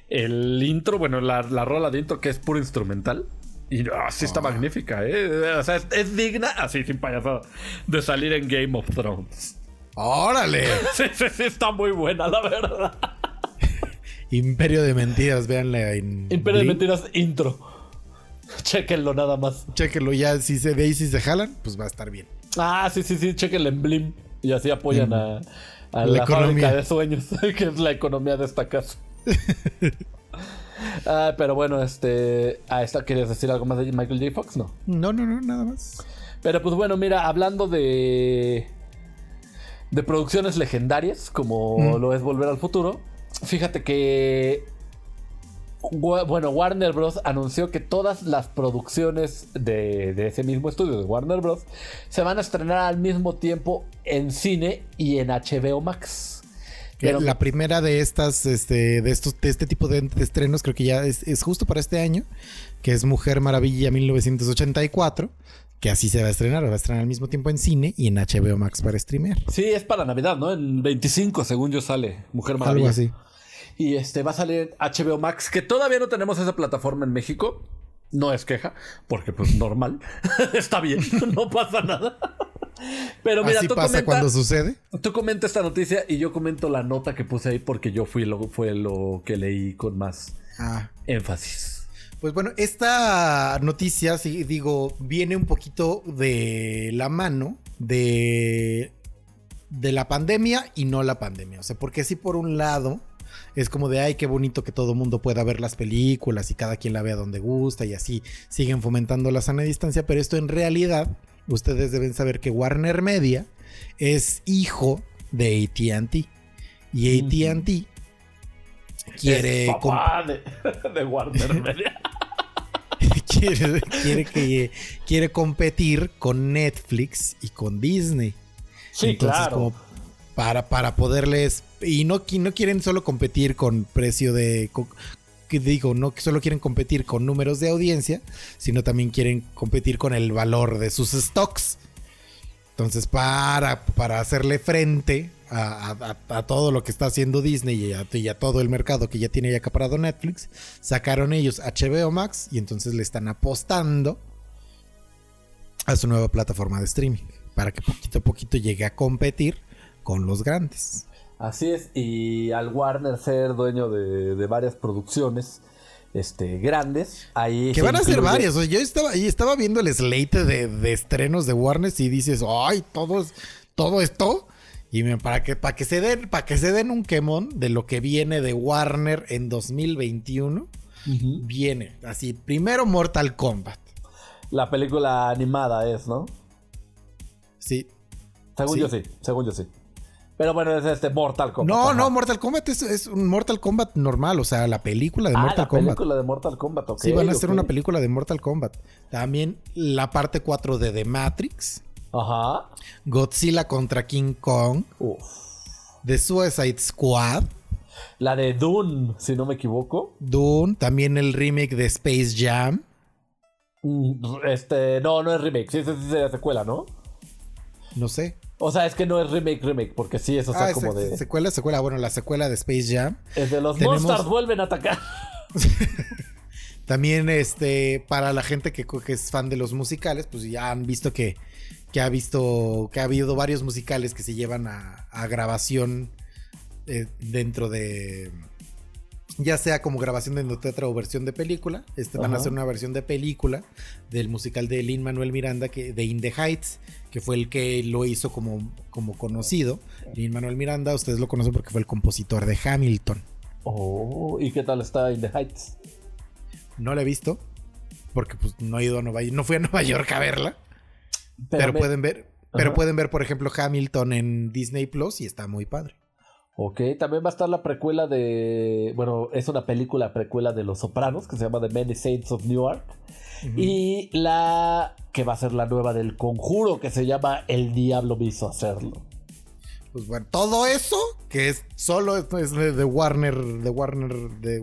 el intro, bueno, la, la rola de intro que es puro instrumental. Y así está magnífica, ¿eh? O sea, es, es digna, así sin payasada, de salir en Game of Thrones. ¡Órale! *laughs* Sí, sí, sí, está muy buena, la verdad. Imperio de mentiras, véanla en. Imperio de. Mentiras intro. Chequenlo nada más. Chéquenlo ya, si se ve y si se jalan, pues va a estar bien. Ah, sí, sí, sí, chequenlo en Blim. Y así apoyan a, a La la, fábrica de sueños, *laughs* que es la economía de esta casa. *laughs* Ah, pero bueno, este. Ah, esta querías decir algo más de Michael J. Fox, ¿no? No, no, no, nada más. Pero pues bueno, mira, hablando de. De producciones legendarias, como Mm. lo es Volver al Futuro, fíjate que. Bueno, Warner Bros. anunció que todas las producciones de, de ese mismo estudio, de Warner Bros., se van a estrenar al mismo tiempo en cine y en HBO Max. Pero- la primera de estas, este, de estos, de este tipo de, de estrenos, creo que ya es, es justo para este año, que es Mujer Maravilla 1984, que así se va a estrenar, va a estrenar al mismo tiempo en cine y en HBO Max para streamear. Sí, es para Navidad, ¿no? En 25, según yo, sale Mujer Maravilla. Algo así. Y este va a salir HBO Max, que todavía no tenemos esa plataforma en México. No es queja, porque pues normal. *laughs* Está bien, *laughs* no pasa nada. Pero mira, así tú, pasa comenta, cuando sucede. tú comenta esta noticia y yo comento la nota que puse ahí porque yo fui lo, fue lo que leí con más Ah. énfasis. Pues bueno, esta noticia, sí, digo, viene un poquito de la mano de, de la pandemia y no la pandemia. O sea, porque sí, por un lado, es como de, ay, qué bonito que todo mundo pueda ver las películas y cada quien la vea donde gusta y así siguen fomentando la sana distancia, pero esto en realidad ustedes deben saber que Warner Media es hijo de ATT. Y ATT quiere, Es papá de, *laughs* de Warner Media. Quiere, quiere que quiere competir con Netflix y con Disney. Sí, Entonces, claro. como para, para poderles. Y no, no quieren solo competir con precio de. co- que digo, no solo quieren competir con números de audiencia, sino también quieren competir con el valor de sus stocks. Entonces, para, para hacerle frente a, a- a- a todo lo que está haciendo Disney y a, y a todo el mercado que ya tiene ya acaparado Netflix, sacaron ellos HBO Max y entonces le están apostando a su nueva plataforma de streaming para que poquito a poquito llegue a competir con los grandes. Así es, y al Warner ser dueño de, de varias producciones este, grandes, ahí Que van a ser varias. O sea, yo estaba, y estaba viendo el slate de, de estrenos de Warner y dices, ay, todo, es- todo esto. Y me- para que, para que se den, para que se den un quemón de lo que viene de Warner en 2021, viene así. Primero Mortal Kombat. La película animada es, ¿no? Sí. Según Sí. yo sí, según yo sí. Pero bueno, es este Mortal Kombat. No, ajá. no, Mortal Kombat es, es un Mortal Kombat normal, o sea, la película de ah, Mortal la Kombat. película de Mortal Kombat, ok. sí, van a hacer ok. una película de Mortal Kombat. También la parte 4 de The Matrix. Ajá. Godzilla contra King Kong. Uf. The Suicide Squad. La de Dune, si no me equivoco. Dune. También el remake de Space Jam. Mm, Este, no, no es remake, sí, sí, sí, sería secuela, ¿no? No sé. O sea, es que no es remake, remake, porque sí es, o sea, Ah, como es- de... secuela, secuela. Bueno, la secuela de Space Jam. Es de los Tenemos- Monsters vuelven a atacar. *laughs* También, este, para la gente que, que es fan de los musicales, pues ya han visto que, que ha visto, que ha habido varios musicales que se llevan a, a grabación eh, dentro de, ya sea como grabación de teatro o versión de película. Este, van a hacer una versión de película del musical de Lin Manuel Miranda, que, de In the Heights, que fue el que lo hizo como, como conocido. Lin Manuel Miranda, ustedes lo conocen porque fue el compositor de Hamilton. Oh, ¿y qué tal está In the Heights? No la he visto. Porque pues no he ido a Nueva York. No fui a Nueva York a verla. Pero, me- pueden ver. Pero Ajá. pueden ver, por ejemplo, Hamilton en Disney Plus y está muy padre. Ok, también va a estar la precuela de. Bueno, es una película precuela de Los Sopranos que se llama The Many Saints of Newark. Y la que va a ser la nueva del conjuro que se llama El Diablo me hizo hacerlo. Pues bueno, todo eso que es solo es es de, Warner, de Warner, de.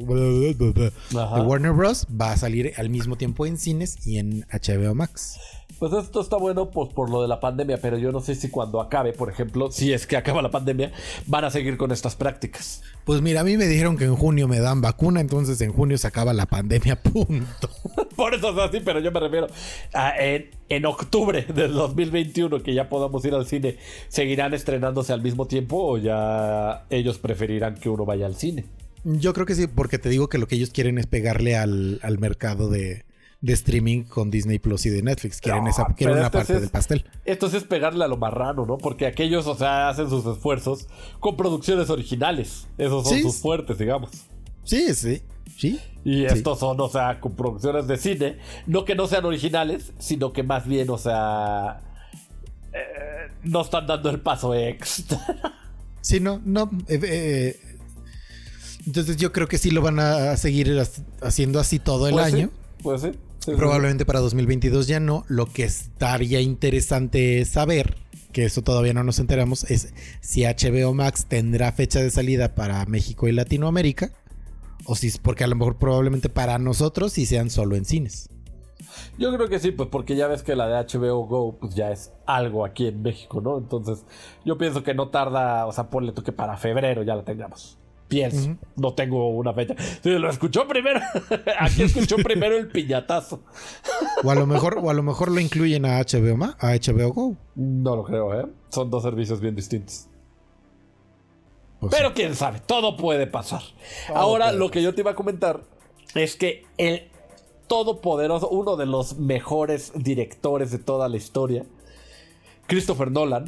Warner Bros. va a salir al mismo tiempo en cines y en HBO Max. Pues esto está bueno pues, por lo de la pandemia, pero yo no sé si cuando acabe, por ejemplo, si es que acaba la pandemia, van a seguir con estas prácticas. Pues mira, a mí me dijeron que en junio me dan vacuna, entonces en junio se acaba la pandemia, *laughs* punto. *laughs* Por eso es así, pero yo me refiero a en, en octubre del 2021 que ya podamos ir al cine. ¿Seguirán estrenándose al mismo tiempo o ya ellos preferirán que uno vaya al cine? Yo creo que sí, porque te digo que lo que ellos quieren es pegarle al, al mercado de, de streaming con Disney Plus y de Netflix. Quieren, No, esa, quieren una parte es- del pastel. Esto es pegarle a lo marrano, ¿no? Porque aquellos, o sea, hacen sus esfuerzos con producciones originales. Esos son Sí. sus fuertes, digamos. Sí, sí, sí. Y Sí. estos son, o sea, con producciones de cine. No que no sean originales, sino que más bien, o sea. eh, no están dando el paso extra. *laughs* Sí, no, no. eh, eh, entonces yo creo que sí lo van a seguir haciendo así todo el Pues año. Pues sí. sí, sí, Probablemente para 2022 ya no. Lo que estaría interesante saber, que eso todavía no nos enteramos, es si HBO Max tendrá fecha de salida para México y Latinoamérica. O si, porque a lo mejor probablemente para nosotros sí sean solo en cines. Yo creo que sí, pues porque ya ves que la de HBO Go pues ya es algo aquí en México, ¿no? Entonces, yo pienso que no tarda, o sea, ponle tú que para febrero ya la tengamos. Pienso, no tengo una fecha. Sí, lo escuchó primero. *laughs* aquí escuchó primero el piñatazo. O a lo mejor, o a lo mejor lo incluyen a HBO, Ma- a HBO Go. No lo creo, ¿eh? Son dos servicios bien distintos. Pues Pero quién sabe, todo puede pasar. Ahora, puede lo que yo te iba a comentar es que el todopoderoso, uno de los mejores directores de toda la historia, Christopher Nolan,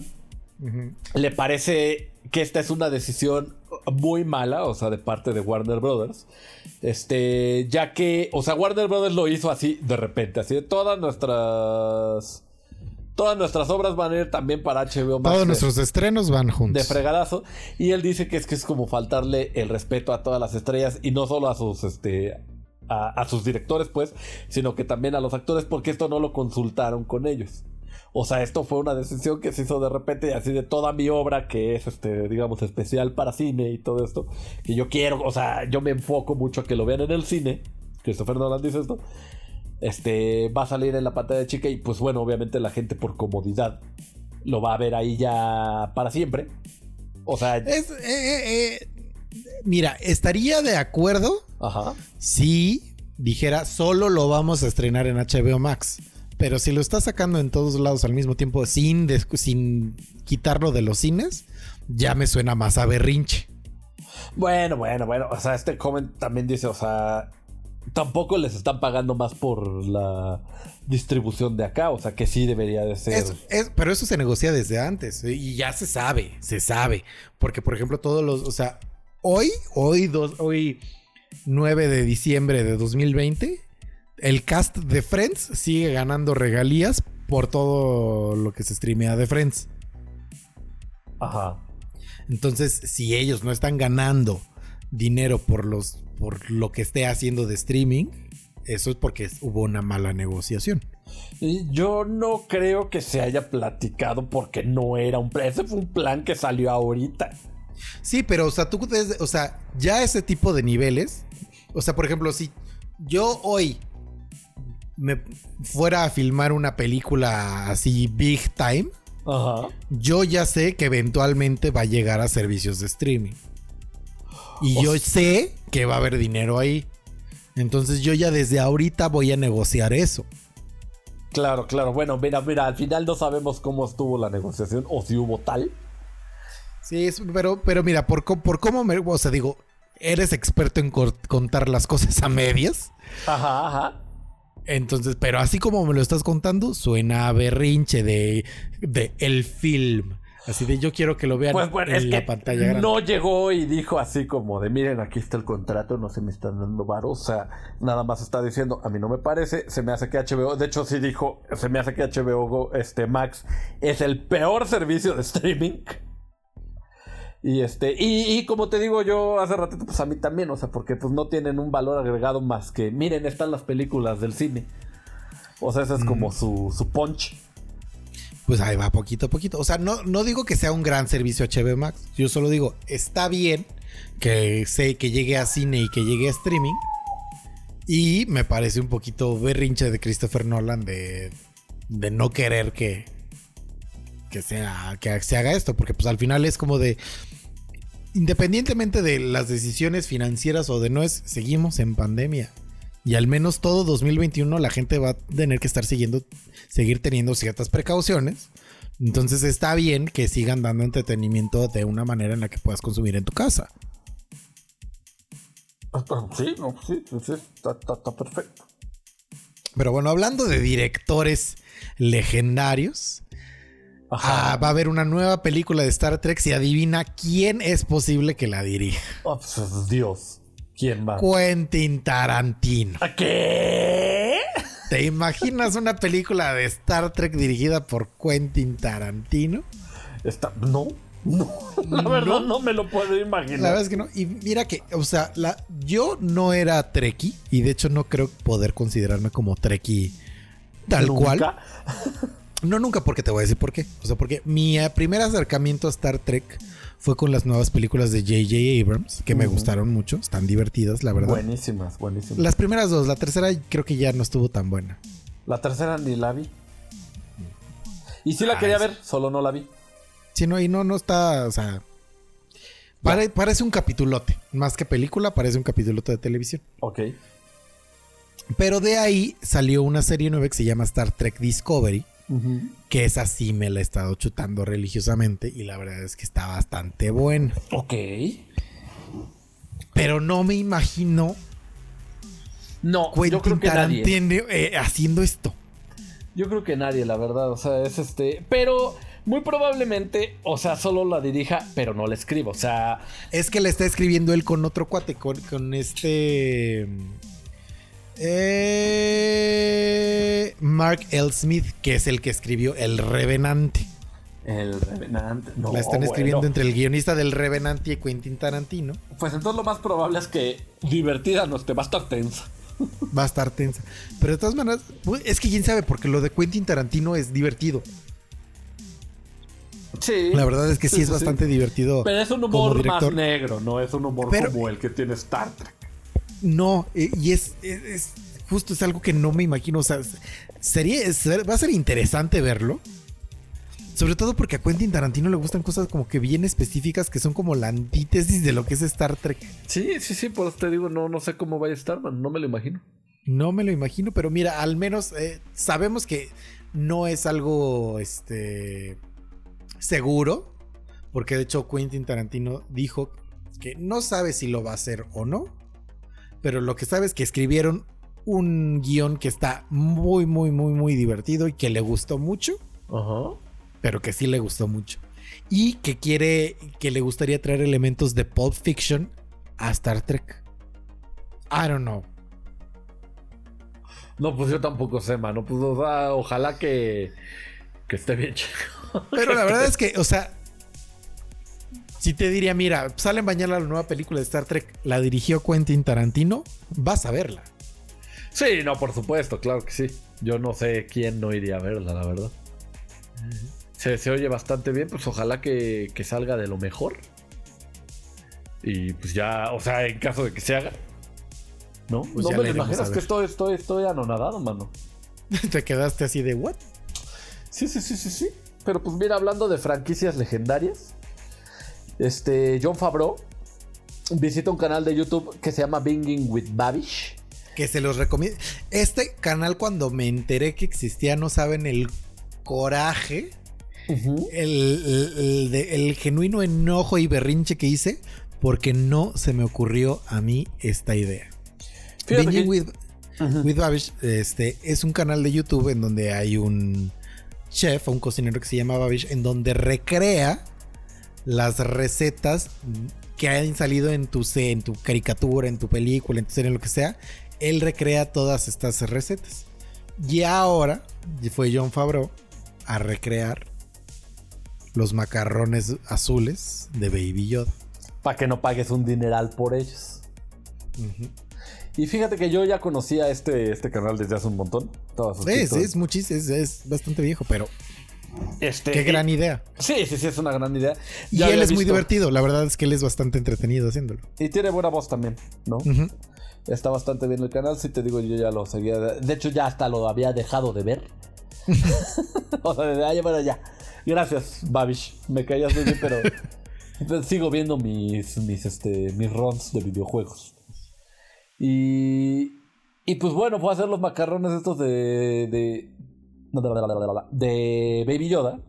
le parece que esta es una decisión muy mala, o sea, de parte de Warner Brothers. Este, ya que, o sea, Warner Brothers lo hizo así de repente, así de todas nuestras Todas nuestras obras van a ir también para HBO Max. Todos de- nuestros estrenos van de juntos. fregadazo. Y él dice que es que es como faltarle el respeto a todas las estrellas y no solo a sus este a, a sus directores, pues, sino que también a los actores, porque esto no lo consultaron con ellos. O sea, esto fue una decisión que se hizo de repente, así de toda mi obra, que es este, digamos, especial para cine y todo esto, que yo quiero, o sea, yo me enfoco mucho a que lo vean en el cine. Christopher Nolan dice esto. Este va a salir en la pantalla chica y pues bueno, obviamente la gente por comodidad lo va a ver ahí ya para siempre. O sea, Es, eh, eh, eh, mira, estaría de acuerdo ajá. si dijera solo lo vamos a estrenar en HBO Max. Pero si lo está sacando en todos lados al mismo tiempo sin, sin quitarlo de los cines, ya me suena más a berrinche. Bueno, bueno, bueno. O sea, este joven también dice, o sea, tampoco les están pagando más por la distribución de acá. O sea, que sí debería de ser. Es- es- pero eso se negocia desde antes ¿eh? y ya se sabe, se sabe. Porque, por ejemplo, todos los, o sea, hoy, hoy, dos, hoy 9 de diciembre de 2020, el cast de Friends sigue ganando regalías por todo lo que se streamea de Friends. Ajá. Entonces, si ellos no están ganando dinero por los por lo que esté haciendo de streaming, eso es porque hubo una mala negociación. Yo no creo que se haya platicado porque no era un plan. Ese fue un plan que salió ahorita. Sí, pero o sea, tú desde- o sea, ya ese tipo de niveles, o sea, por ejemplo, si yo hoy me fuera a filmar una película así big time, Ajá. yo ya sé que eventualmente va a llegar a servicios de streaming. Y O yo sé que va a haber dinero ahí. Entonces yo ya desde ahorita voy a negociar eso. Claro, claro. Bueno, mira, mira, al final no sabemos cómo estuvo la negociación o si hubo tal. Sí, pero, pero mira, por, por cómo me... O sea, digo, eres experto en contar las cosas a medias. Ajá, ajá. Entonces, pero así como me lo estás contando, suena a berrinche de, de el film. Así de yo quiero que lo vean Pues bueno, en es la pantalla grande. no llegó y dijo así como de miren, aquí está el contrato, no se me están dando varo. O sea, nada más está diciendo, a mí no me parece, se me hace que HBO, de hecho sí dijo, se me hace que HBO este Max es el peor servicio de streaming. Y este, y, y como te digo yo hace ratito, pues a mí también, o sea, porque pues no tienen un valor agregado más que, miren, están las películas del cine. O sea, ese es como su, su punch. Pues ahí va poquito a poquito. O sea, no, no digo que sea un gran servicio HBO Max. Yo solo digo, está bien que sé que llegue a cine y que llegue a streaming. Y me parece un poquito berrinche de Christopher Nolan de, de no querer que, que, sea, que se haga esto. Porque pues al final es como de... Independientemente de las decisiones financieras o de no es, seguimos en pandemia. Y al menos todo 2021 la gente va a tener que estar siguiendo, seguir teniendo ciertas precauciones. Entonces está bien que sigan dando entretenimiento de una manera en la que puedas consumir en tu casa. *laughs* Sí, no, sí, sí, está, está- está perfecto. Pero bueno, hablando de directores legendarios. Ah, va a haber una nueva película de Star Trek. Si adivina quién es posible que la dirija. Oh, pues, Dios. ¿Quién más? Quentin Tarantino. ¿A qué? ¿Te imaginas una película de Star Trek dirigida por Quentin Tarantino? Está, no, no. *laughs* La verdad no, me lo puedo imaginar. La verdad es que no. Y mira que, o sea, la, yo no era Trekkie y de hecho no creo poder considerarme como Trekkie tal Nunca. cual. *laughs* No, nunca, porque te voy a decir por qué. O sea, porque mi primer acercamiento a Star Trek fue con las nuevas películas de J.J. Abrams, que me gustaron mucho, están divertidas, la verdad. Buenísimas, buenísimas. Las primeras dos, la tercera creo que ya no estuvo tan buena. La tercera ni la vi. Y sí la Ah, quería es- ver, solo no la vi. Sí, no, y no, no está, o sea... pare- parece un capitulote, más que película, parece un capitulote de televisión. Ok. Pero de ahí salió una serie nueva que se llama Star Trek Discovery, que esa sí me la he estado chutando religiosamente y la verdad es que está bastante buena. Ok. Pero no me imagino No, yo creo Quentin que nadie. Tarantino eh, haciendo esto. Yo creo que nadie, la verdad. O sea, es este. Pero muy probablemente, o sea, solo la dirija, pero no la escriba. O sea, Es que la está escribiendo él con otro cuate, con, con este... Eh, Mark L. Smith, que es el que escribió El Revenante. El Revenante. No, La están bueno. escribiendo entre el guionista del Revenante y Quentin Tarantino. Pues entonces lo más probable es que divertida no esté, va a estar tensa. *laughs* Va a estar tensa. Pero de todas maneras, pues, es que quién sabe, porque lo de Quentin Tarantino es divertido. Sí. La verdad es que sí, es bastante divertido. Pero es un humor más negro, no es un humor Pero- como el que tiene Star Trek. No, eh, y es, es- es- justo es algo que no me imagino. O sea, sería, va a ser interesante verlo. Sobre todo porque a Quentin Tarantino le gustan cosas como que bien específicas que son como la antítesis de lo que es Star Trek. Sí, sí, sí, por eso te digo, no, no sé cómo vaya a estar, man, no me lo imagino. No me lo imagino, pero mira, al menos eh, sabemos que no es algo este seguro, porque de hecho Quentin Tarantino dijo que no sabe si lo va a hacer o no, pero lo que sabe es que escribieron un guion que está muy, muy, muy, muy divertido y que le gustó mucho, Ajá. pero que sí le gustó mucho. Y que quiere, que le gustaría traer elementos de Pulp Fiction a Star Trek. I don't know. No, pues yo tampoco sé, mano. Pues o sea, ojalá que, que esté bien chico. Pero la verdad es que, o sea, si te diría, mira, sale mañana la nueva película de Star Trek, la dirigió Quentin Tarantino, vas a verla. Sí, no, por supuesto, claro que sí. Yo no sé quién no iría a verla, la verdad. Se, se oye bastante bien, pues ojalá que, que salga de lo mejor. Y pues ya, o sea, en caso de que se haga. ¿No? Pues no me lo imaginas que estoy, estoy, estoy anonadado, mano. *laughs* te quedaste así de, ¿what? Sí, sí, sí, sí, sí. Pero pues mira, hablando de franquicias legendarias, este John Favreau visita un canal de YouTube que se llama Binging with Babish. Que se los recomiendo. Este canal, cuando me enteré que existía, no saben el coraje, el, el- el de- el genuino enojo y berrinche que hice, porque no se me ocurrió a mí esta idea. Binging with, with Babish este, es un canal de YouTube en donde hay un chef o un cocinero que se llama Babish, en donde recrea las recetas que han salido en tu, en tu caricatura, en tu película, en tu serie, en lo que sea. Él recrea todas estas recetas. Y ahora fue John Favreau a recrear los macarrones azules de Baby Yoda. Para que no pagues un dineral por ellos. Y fíjate que yo ya conocía este, este canal desde hace un montón. Estaba Es, es, es bastante viejo, pero Este, qué gran idea. Sí, sí, sí, es una gran idea. Y él es muy divertido, la verdad es que él es bastante entretenido haciéndolo. Y tiene buena voz también, ¿no? Está bastante bien el canal, si te digo, yo ya lo seguía. De hecho, ya hasta lo había dejado de ver. *laughs* *laughs* o sea, desde ahí para ya. Gracias, Babish. Me caías muy bien, pero *laughs* pero sigo viendo mis, mis, este, mis runs de videojuegos. Y, y pues bueno, fue a hacer los macarrones estos de, de, de Baby Yoda.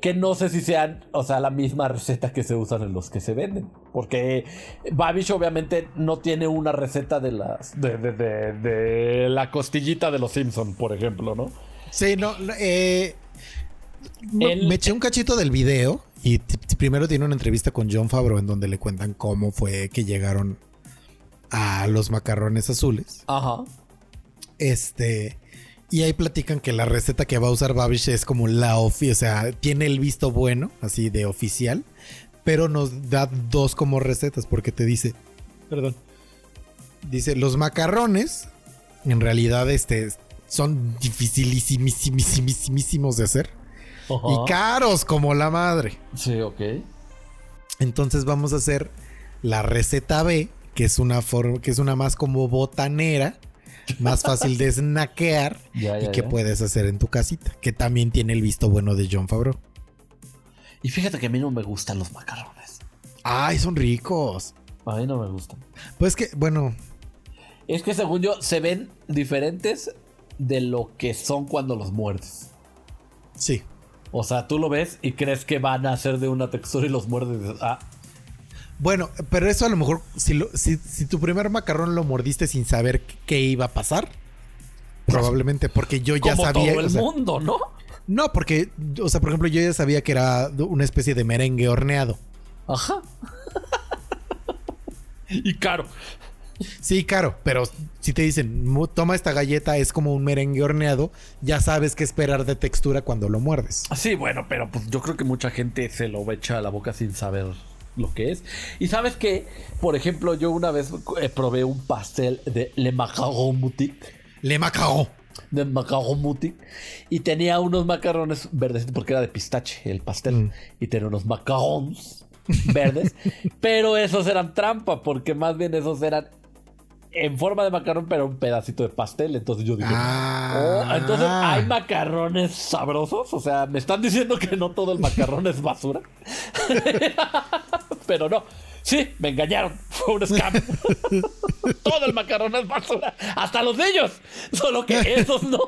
Que no sé si sean, o sea, la misma receta que se usan en los que se venden. Porque Babish obviamente no tiene una receta de las. de, de, de- de la costillita de los Simpson, por ejemplo, ¿no? Sí, no, eh, me- eché un cachito del video y primero tiene una entrevista con John Favreau en donde le cuentan cómo fue que llegaron a los macarrones azules. Ajá. Este, y ahí platican que la receta que va a usar Babish es como la ofi, o sea, tiene el visto bueno, así de oficial, pero nos da dos como recetas porque te dice, perdón, dice, los macarrones en realidad este son dificilísimísimísimísimos de hacer y caros como la madre. Sí, ok. Entonces vamos a hacer la receta B, que es una forma, que es una más como botanera, más fácil de snackear *laughs* Ya, y que ya. puedes hacer en tu casita, que también tiene el visto bueno de John Favreau. Y fíjate que a mí no me gustan los macarrones. Ay, son ricos. A mí no me gustan. Pues que, bueno, Es que según yo, se ven diferentes de lo que son cuando los muerdes. sí. O sea, tú lo ves y crees que van a ser de una textura y los muerdes y dices, ah, Bueno, pero eso a lo mejor, si, lo- si, si tu primer macarrón lo mordiste sin saber qué iba a pasar, probablemente porque yo ya como sabía. todo el o sea, mundo, ¿no? no, porque, o sea, por ejemplo, yo ya sabía que era una especie de merengue horneado. Ajá. y caro. Sí, claro, pero si te dicen, "Mu- toma esta galleta, es como un merengue horneado, ya sabes qué esperar de textura cuando lo muerdes. Sí, bueno, pero pues yo creo que mucha gente se lo echa a la boca sin saber lo que es. Y sabes que, por ejemplo, yo una vez eh, probé un pastel de Le Macaron Boutique. Le macao. De Macaron Boutique. Y tenía unos macarrones verdes, porque era de pistache el pastel. Mm. Y tenía unos macarons verdes. *laughs* pero esos eran trampa, porque más bien esos eran en forma de macarrón, pero un pedacito de pastel. Entonces yo dije, Ah. Oh, entonces hay macarrones sabrosos. O sea, me están diciendo que no todo el macarrón es basura. *laughs* Pero no. Sí, me engañaron. Fue un scam. *laughs* todo el macarrón es basura. Hasta los de ellos. Solo que esos no.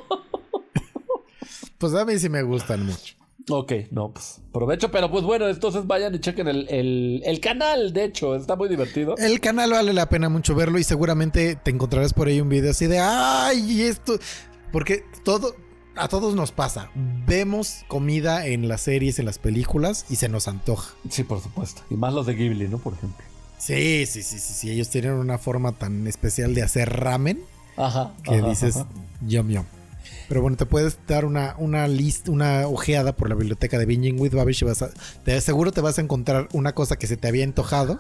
Pues a mí sí me gustan mucho. Ok, no, pues provecho. Pero pues bueno, entonces vayan y chequen el, el- el canal. De hecho, está muy divertido. El canal vale la pena mucho verlo y seguramente te encontrarás por ahí un video así de ¡ay! esto. Porque todo. A todos nos pasa. Vemos comida en las series, en las películas y se nos antoja. Sí, por supuesto. Y más los de Ghibli, ¿no? Por ejemplo. Sí, sí, sí, sí, sí. Ellos tienen una forma tan especial de hacer ramen Ajá. que ajá, dices ajá. yum yum. Pero bueno, te puedes dar una, una lista, una ojeada por la biblioteca de Binging with Babish y vas a, te seguro te vas a encontrar una cosa que se te había antojado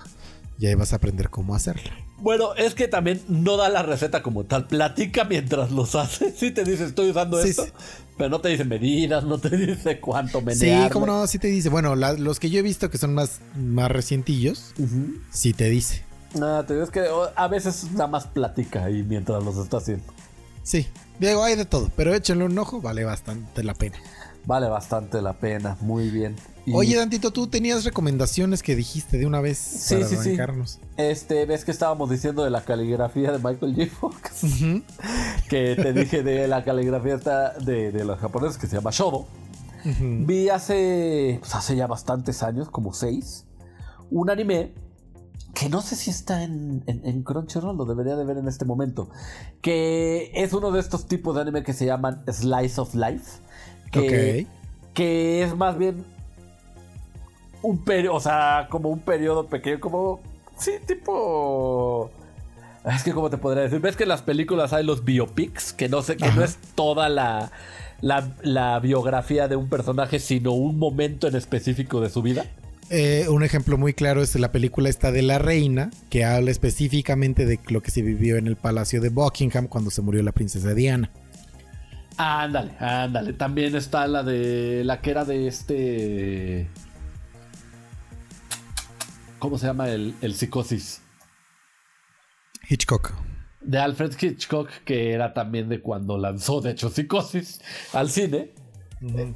y ahí vas a aprender cómo hacerla. Bueno, es que también no da la receta como tal. Platica mientras los hace. *laughs* Sí te dice, estoy usando Sí, esto. sí. Pero no te dice medidas, no te *laughs* dice cuánto Sí, menearle. cómo no, sí te dice. Bueno, la- los que yo he visto que son más, más recientillos, Ujú. sí te dice. Ah, te digo, es que oh, a veces nada más platica ahí mientras los está haciendo. Sí, digo, hay de todo, pero échenle un ojo, vale bastante la pena. Vale bastante la pena, muy bien. Y, Oye, Dantito, tú tenías recomendaciones que dijiste de una vez Sí, para sí, sí. arrancarnos. este, ves que estábamos diciendo de la caligrafía de Michael J. Fox. *laughs* Que te dije de la caligrafía de, de los japoneses que se llama Shodo. Vi hace, pues hace ya bastantes años, como seis, un anime que no sé si está en, en, en Crunchyroll, lo debería de ver en este momento, que es uno de estos tipos de anime que se llaman Slice of Life, que, que es más bien un periodo, o sea, como un periodo pequeño, como, sí, tipo... Es que, ¿cómo te podría decir? ¿Ves que en las películas hay los biopics? Que no sé, que no es toda la, la, la biografía de un personaje, sino un momento en específico de su vida. Eh, un ejemplo muy claro es la película esta de La Reina, que habla específicamente de lo que se vivió en el Palacio de Buckingham cuando se murió la princesa Diana. Ándale, ándale. También está la de. La que era de este. ¿Cómo se llama el, el psicosis? Hitchcock. De Alfred Hitchcock, que era también de cuando lanzó, de hecho, psicosis al cine.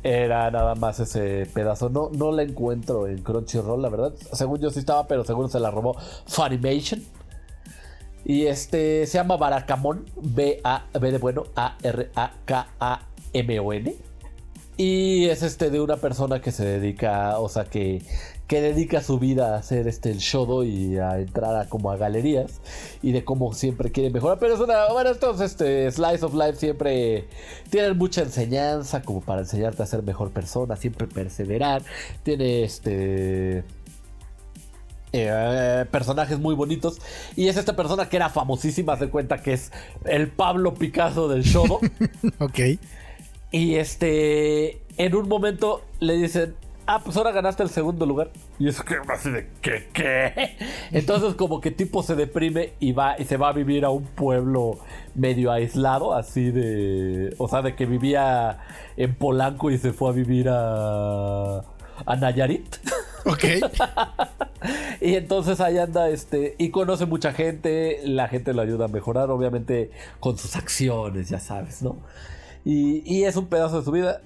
Era nada más ese pedazo. No, no la encuentro en Crunchyroll, la verdad. Según yo sí estaba, pero seguro se la robó Funimation. Y este se llama Barakamon. B-A, B de bueno, A-R-A-K-A-M-O-N. Y es este de una persona que se dedica, o sea, que, que dedica su vida a hacer este el shodo y a entrar a como a galerías y de cómo siempre quiere mejorar. Pero es una, bueno, estos este, Slice of Life siempre tienen mucha enseñanza como para enseñarte a ser mejor persona, siempre perseverar. Tiene este eh, personajes muy bonitos. Y es esta persona que era famosísima, se cuenta que es el Pablo Picasso del shodo. *laughs* Ok. Y este, en un momento le dicen, ah, pues ahora ganaste el segundo lugar. Y eso que así de, ¿qué? ¿Qué? *laughs* Entonces como que tipo se deprime y va y se va a vivir a un pueblo medio aislado, así de, o sea, de que vivía en Polanco y se fue a vivir a, a Nayarit. *laughs* Ok. Y entonces ahí anda este y conoce mucha gente, la gente lo ayuda a mejorar, obviamente con sus acciones, ya sabes, ¿no? Y, y es un pedazo de su vida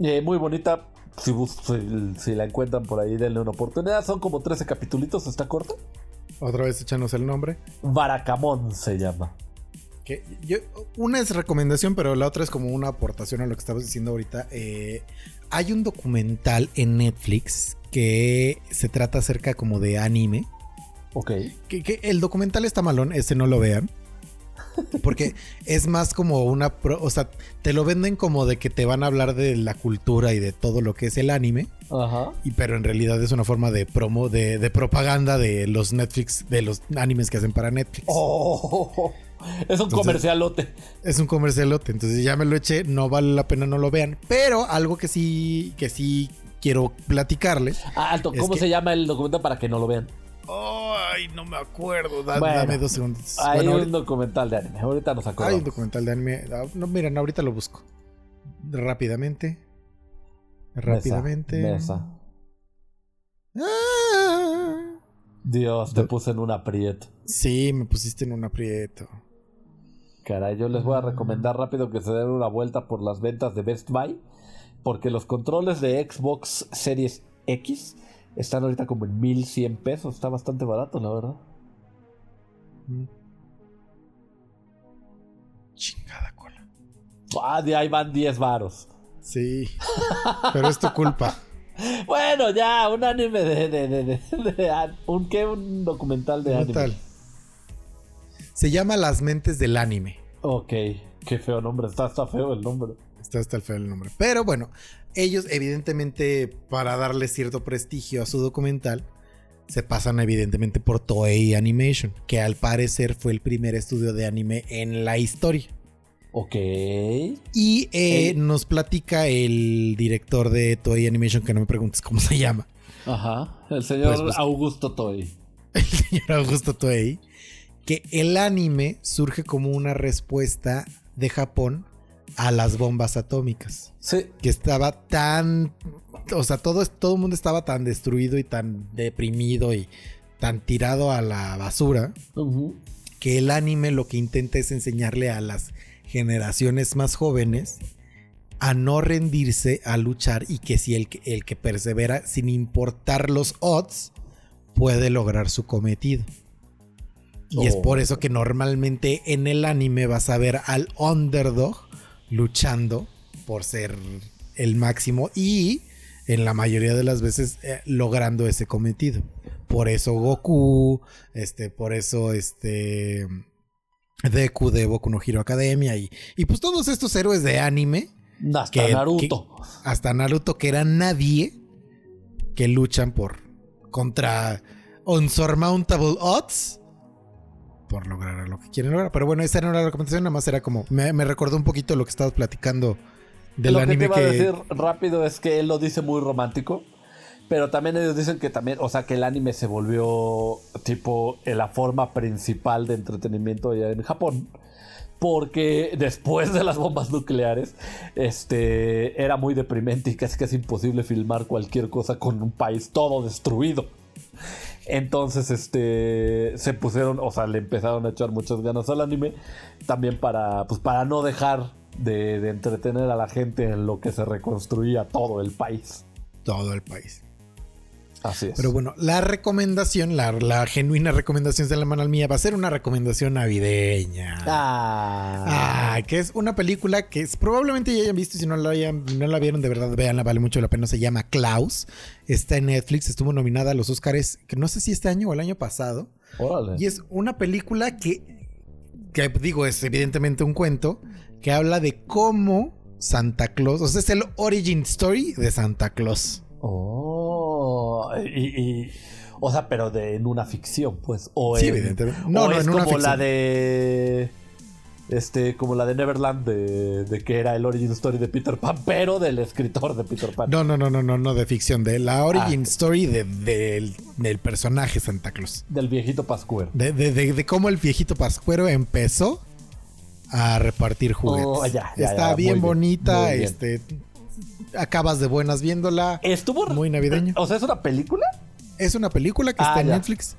eh, muy bonita. Si, si, si la encuentran por ahí, denle una oportunidad. Son como 13 capitulitos, está corto. Otra vez échanos el nombre. Baracamón se llama. Que yo, una es recomendación, pero la otra es como una aportación a lo que estabas diciendo ahorita. Eh, hay un documental en Netflix que se trata acerca como de anime. Ok. Que, que el documental está malón, ese no lo vean. Porque es más como una... pro- o sea, te lo venden como de que te van a hablar de la cultura y de todo lo que es el anime. Ajá. Y pero en realidad es una forma de promo, de, de propaganda de los Netflix, de los animes que hacen para Netflix. Oh, *laughs* es un Entonces- comercialote. Es un comercialote, entonces ya me lo eché, no vale la pena no lo vean. Pero algo que sí, que sí quiero platicarles. Ah, alto, ¿cómo que- se llama el documental para que no lo vean? Ay, no me acuerdo. da- Bueno, dame dos segundos. Hay Bueno, un ahorita- documental de anime. Ahorita nos hay acordamos. un documental de anime. Ah, No, miren, ahorita lo busco. Rápidamente. Rápidamente. Mesa. Ah. Dios, te Do- puse en un aprieto. Sí, me pusiste en un aprieto. Caray, yo les voy a recomendar rápido que se den una vuelta por las ventas de Best Buy. Porque los controles de Xbox Series X están ahorita como en 1100 pesos. Está bastante barato, la verdad. Chingada cola. Ah, de ahí van 10 varos. Sí. Pero es tu culpa. *laughs* Bueno, ya, un anime de. de, de, de- de un, ¿Qué? Un documental de ¿Qué anime. tal? Se llama Las Mentes del Anime. Ok, qué feo nombre. Está, está feo el nombre. Está hasta el feo el nombre. Pero bueno, ellos evidentemente para darle cierto prestigio a su documental, se pasan evidentemente por Toei Animation, que al parecer fue el primer estudio de anime en la historia. Ok. Y eh, nos platica el director de Toei Animation, que no me preguntes cómo se llama, Ajá. El señor Pues, pues- Augusto Toy. *laughs* el señor Augusto Toei, que el anime surge como una respuesta de Japón a las bombas atómicas. Sí. que estaba tan, o sea, todo, todo el mundo estaba tan destruido y tan deprimido y tan tirado a la basura, que el anime lo que intenta es enseñarle a las generaciones más jóvenes a no rendirse, a luchar y que si el, que- el que persevera sin importar los odds puede lograr su cometido. Y es Oh. por eso que normalmente en el anime vas a ver al underdog luchando por ser el máximo y en la mayoría de las veces eh, logrando ese cometido. Por eso Goku, este, por eso este Deku de Boku no Hero Academia y, y pues todos estos héroes de anime, Hasta Que- Naruto. hasta Naruto que era nadie que luchan por contra unsurmountable odds por lograr lo que quieren lograr. Pero bueno, esa era una recomendación, nada más era como me, me recordó un poquito lo que estabas platicando del lo que te anime iba que, a decir rápido es que él lo dice muy romántico. Pero también ellos dicen que también, o sea, que el anime se volvió tipo la forma principal de entretenimiento allá en Japón. Porque después de las bombas nucleares, este era muy deprimente y casi casi imposible filmar cualquier cosa con un país todo destruido. Entonces, este se pusieron, o sea, le empezaron a echar muchas ganas al anime. También para, pues, para no dejar de, de entretener a la gente en lo que se reconstruía todo el país. todo el país. Así es. Pero bueno, la recomendación, la, la genuina recomendación de la mano mía va a ser una recomendación navideña. Ah. Ah, que es una película que es- probablemente ya hayan visto si no la, hayan- no la vieron, de verdad, véanla, vale mucho la pena. Se llama Klaus. Está en Netflix, estuvo nominada a los Oscars, que no sé si este año o el año pasado. Órale. Y es una película que, que digo, es evidentemente un cuento que habla de cómo Santa Claus, o sea, es el origin story de Santa Claus. Oh. Y, y- o sea, pero de, en una ficción, pues. O Sí, en- evidentemente. o No, no, es en una como la de. Este, como la de Neverland, de, de que era el origin story de Peter Pan, pero del escritor de Peter Pan. No, no, no, no, no, no de ficción, de la origin Ah. story de- del, del personaje Santa Claus. Del viejito Pascuero. De, de- de- de cómo el viejito pascuero empezó a repartir juguetes. Oh, ya, ya, Está ya, bien bonita, bien. este acabas de buenas viéndola. Estuvo. Muy navideño. O sea, ¿es una película? Es una película que Ah, está en ya. Netflix.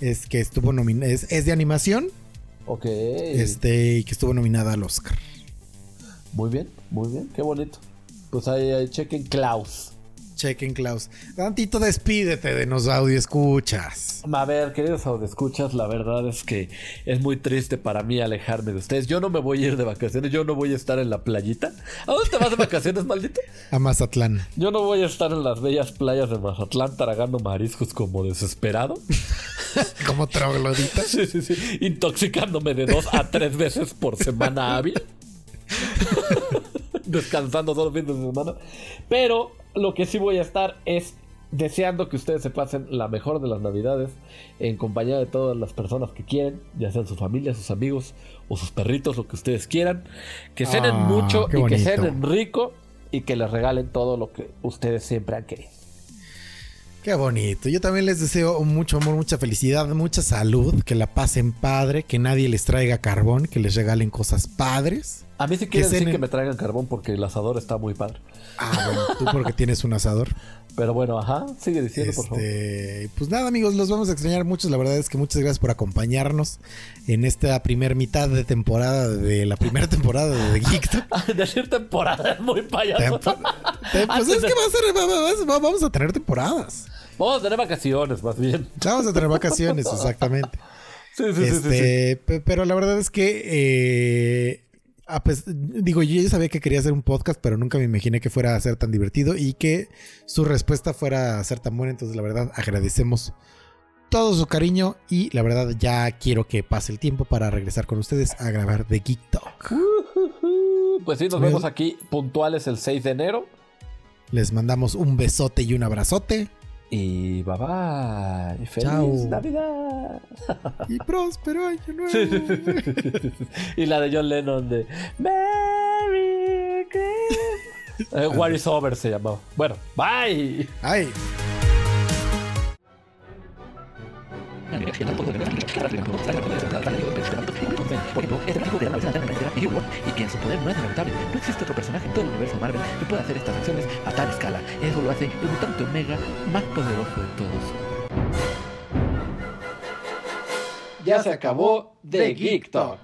Es que estuvo nominada. Es, es de animación. Ok. Este, y que estuvo nominada al Oscar. Muy bien, muy bien. Qué bonito. Pues ahí, ahí chequen Klaus. Chequen, Klaus. Tantito despídete de nos audio escuchas. A ver, queridos escuchas, la verdad es que es muy triste para mí alejarme de ustedes. Yo no me voy a ir de vacaciones, yo no voy a estar en la playita. ¿A dónde te vas de vacaciones, *laughs* maldito? A Mazatlán. Yo no voy a estar en las bellas playas de Mazatlán tragando mariscos como desesperado. *laughs* Como troglodita. Sí, sí, sí. Intoxicándome de dos a tres veces por semana hábil. *laughs* Descansando todos los fines de semana. Pero lo que sí voy a estar es deseando que ustedes se pasen la mejor de las navidades en compañía de todas las personas que quieren, ya sean su familia, sus amigos o sus perritos, lo que ustedes quieran. Que cenen Ah, mucho y que cenen rico y que les regalen todo lo que ustedes siempre han querido. Qué bonito. Yo también les deseo mucho amor, mucha felicidad, mucha salud, que la pasen padre, que nadie les traiga carbón, que les regalen cosas padres. A mí sí quieren decir que me traigan carbón porque el asador está muy padre. Ah, bueno, tú porque tienes un asador. Pero bueno, ajá, sigue diciendo, por favor. Este, pues nada, amigos, los vamos a extrañar mucho. La verdad es que muchas gracias por acompañarnos en esta primer mitad de temporada de la primera temporada de Geek. *laughs* Decir temporada es muy payaso. Tempo- te- pues es que va a ser, va- va- va- vamos a tener temporadas. Vamos a tener vacaciones, más bien. Vamos a tener vacaciones, *laughs* exactamente. Sí, sí, sí, sí, sí. Este, pe- Pero la verdad es que, eh, digo, yo ya sabía que quería hacer un podcast, pero nunca me imaginé que fuera a ser tan divertido y que su respuesta fuera a ser tan buena. Entonces, la verdad, agradecemos todo su cariño y la verdad ya quiero que pase el tiempo para regresar con ustedes a grabar de Geek Talk. Pues sí, nos vemos aquí puntuales el 6 de enero. Les mandamos un besote y un abrazote Y bye bye. Feliz Chao. Navidad. y próspero año nuevo. Y la de John Lennon de Merry Christmas. Eh, What is Over se llamaba. Bueno, bye. Ay. Por ejemplo, este tipo que la alterna de New World y que en su poder no es lamentable. No existe otro personaje en todo el universo Marvel que pueda hacer estas acciones a tal escala. Eso lo hace el mutante Omega más poderoso de todos. Ya se acabó The Geek Talk.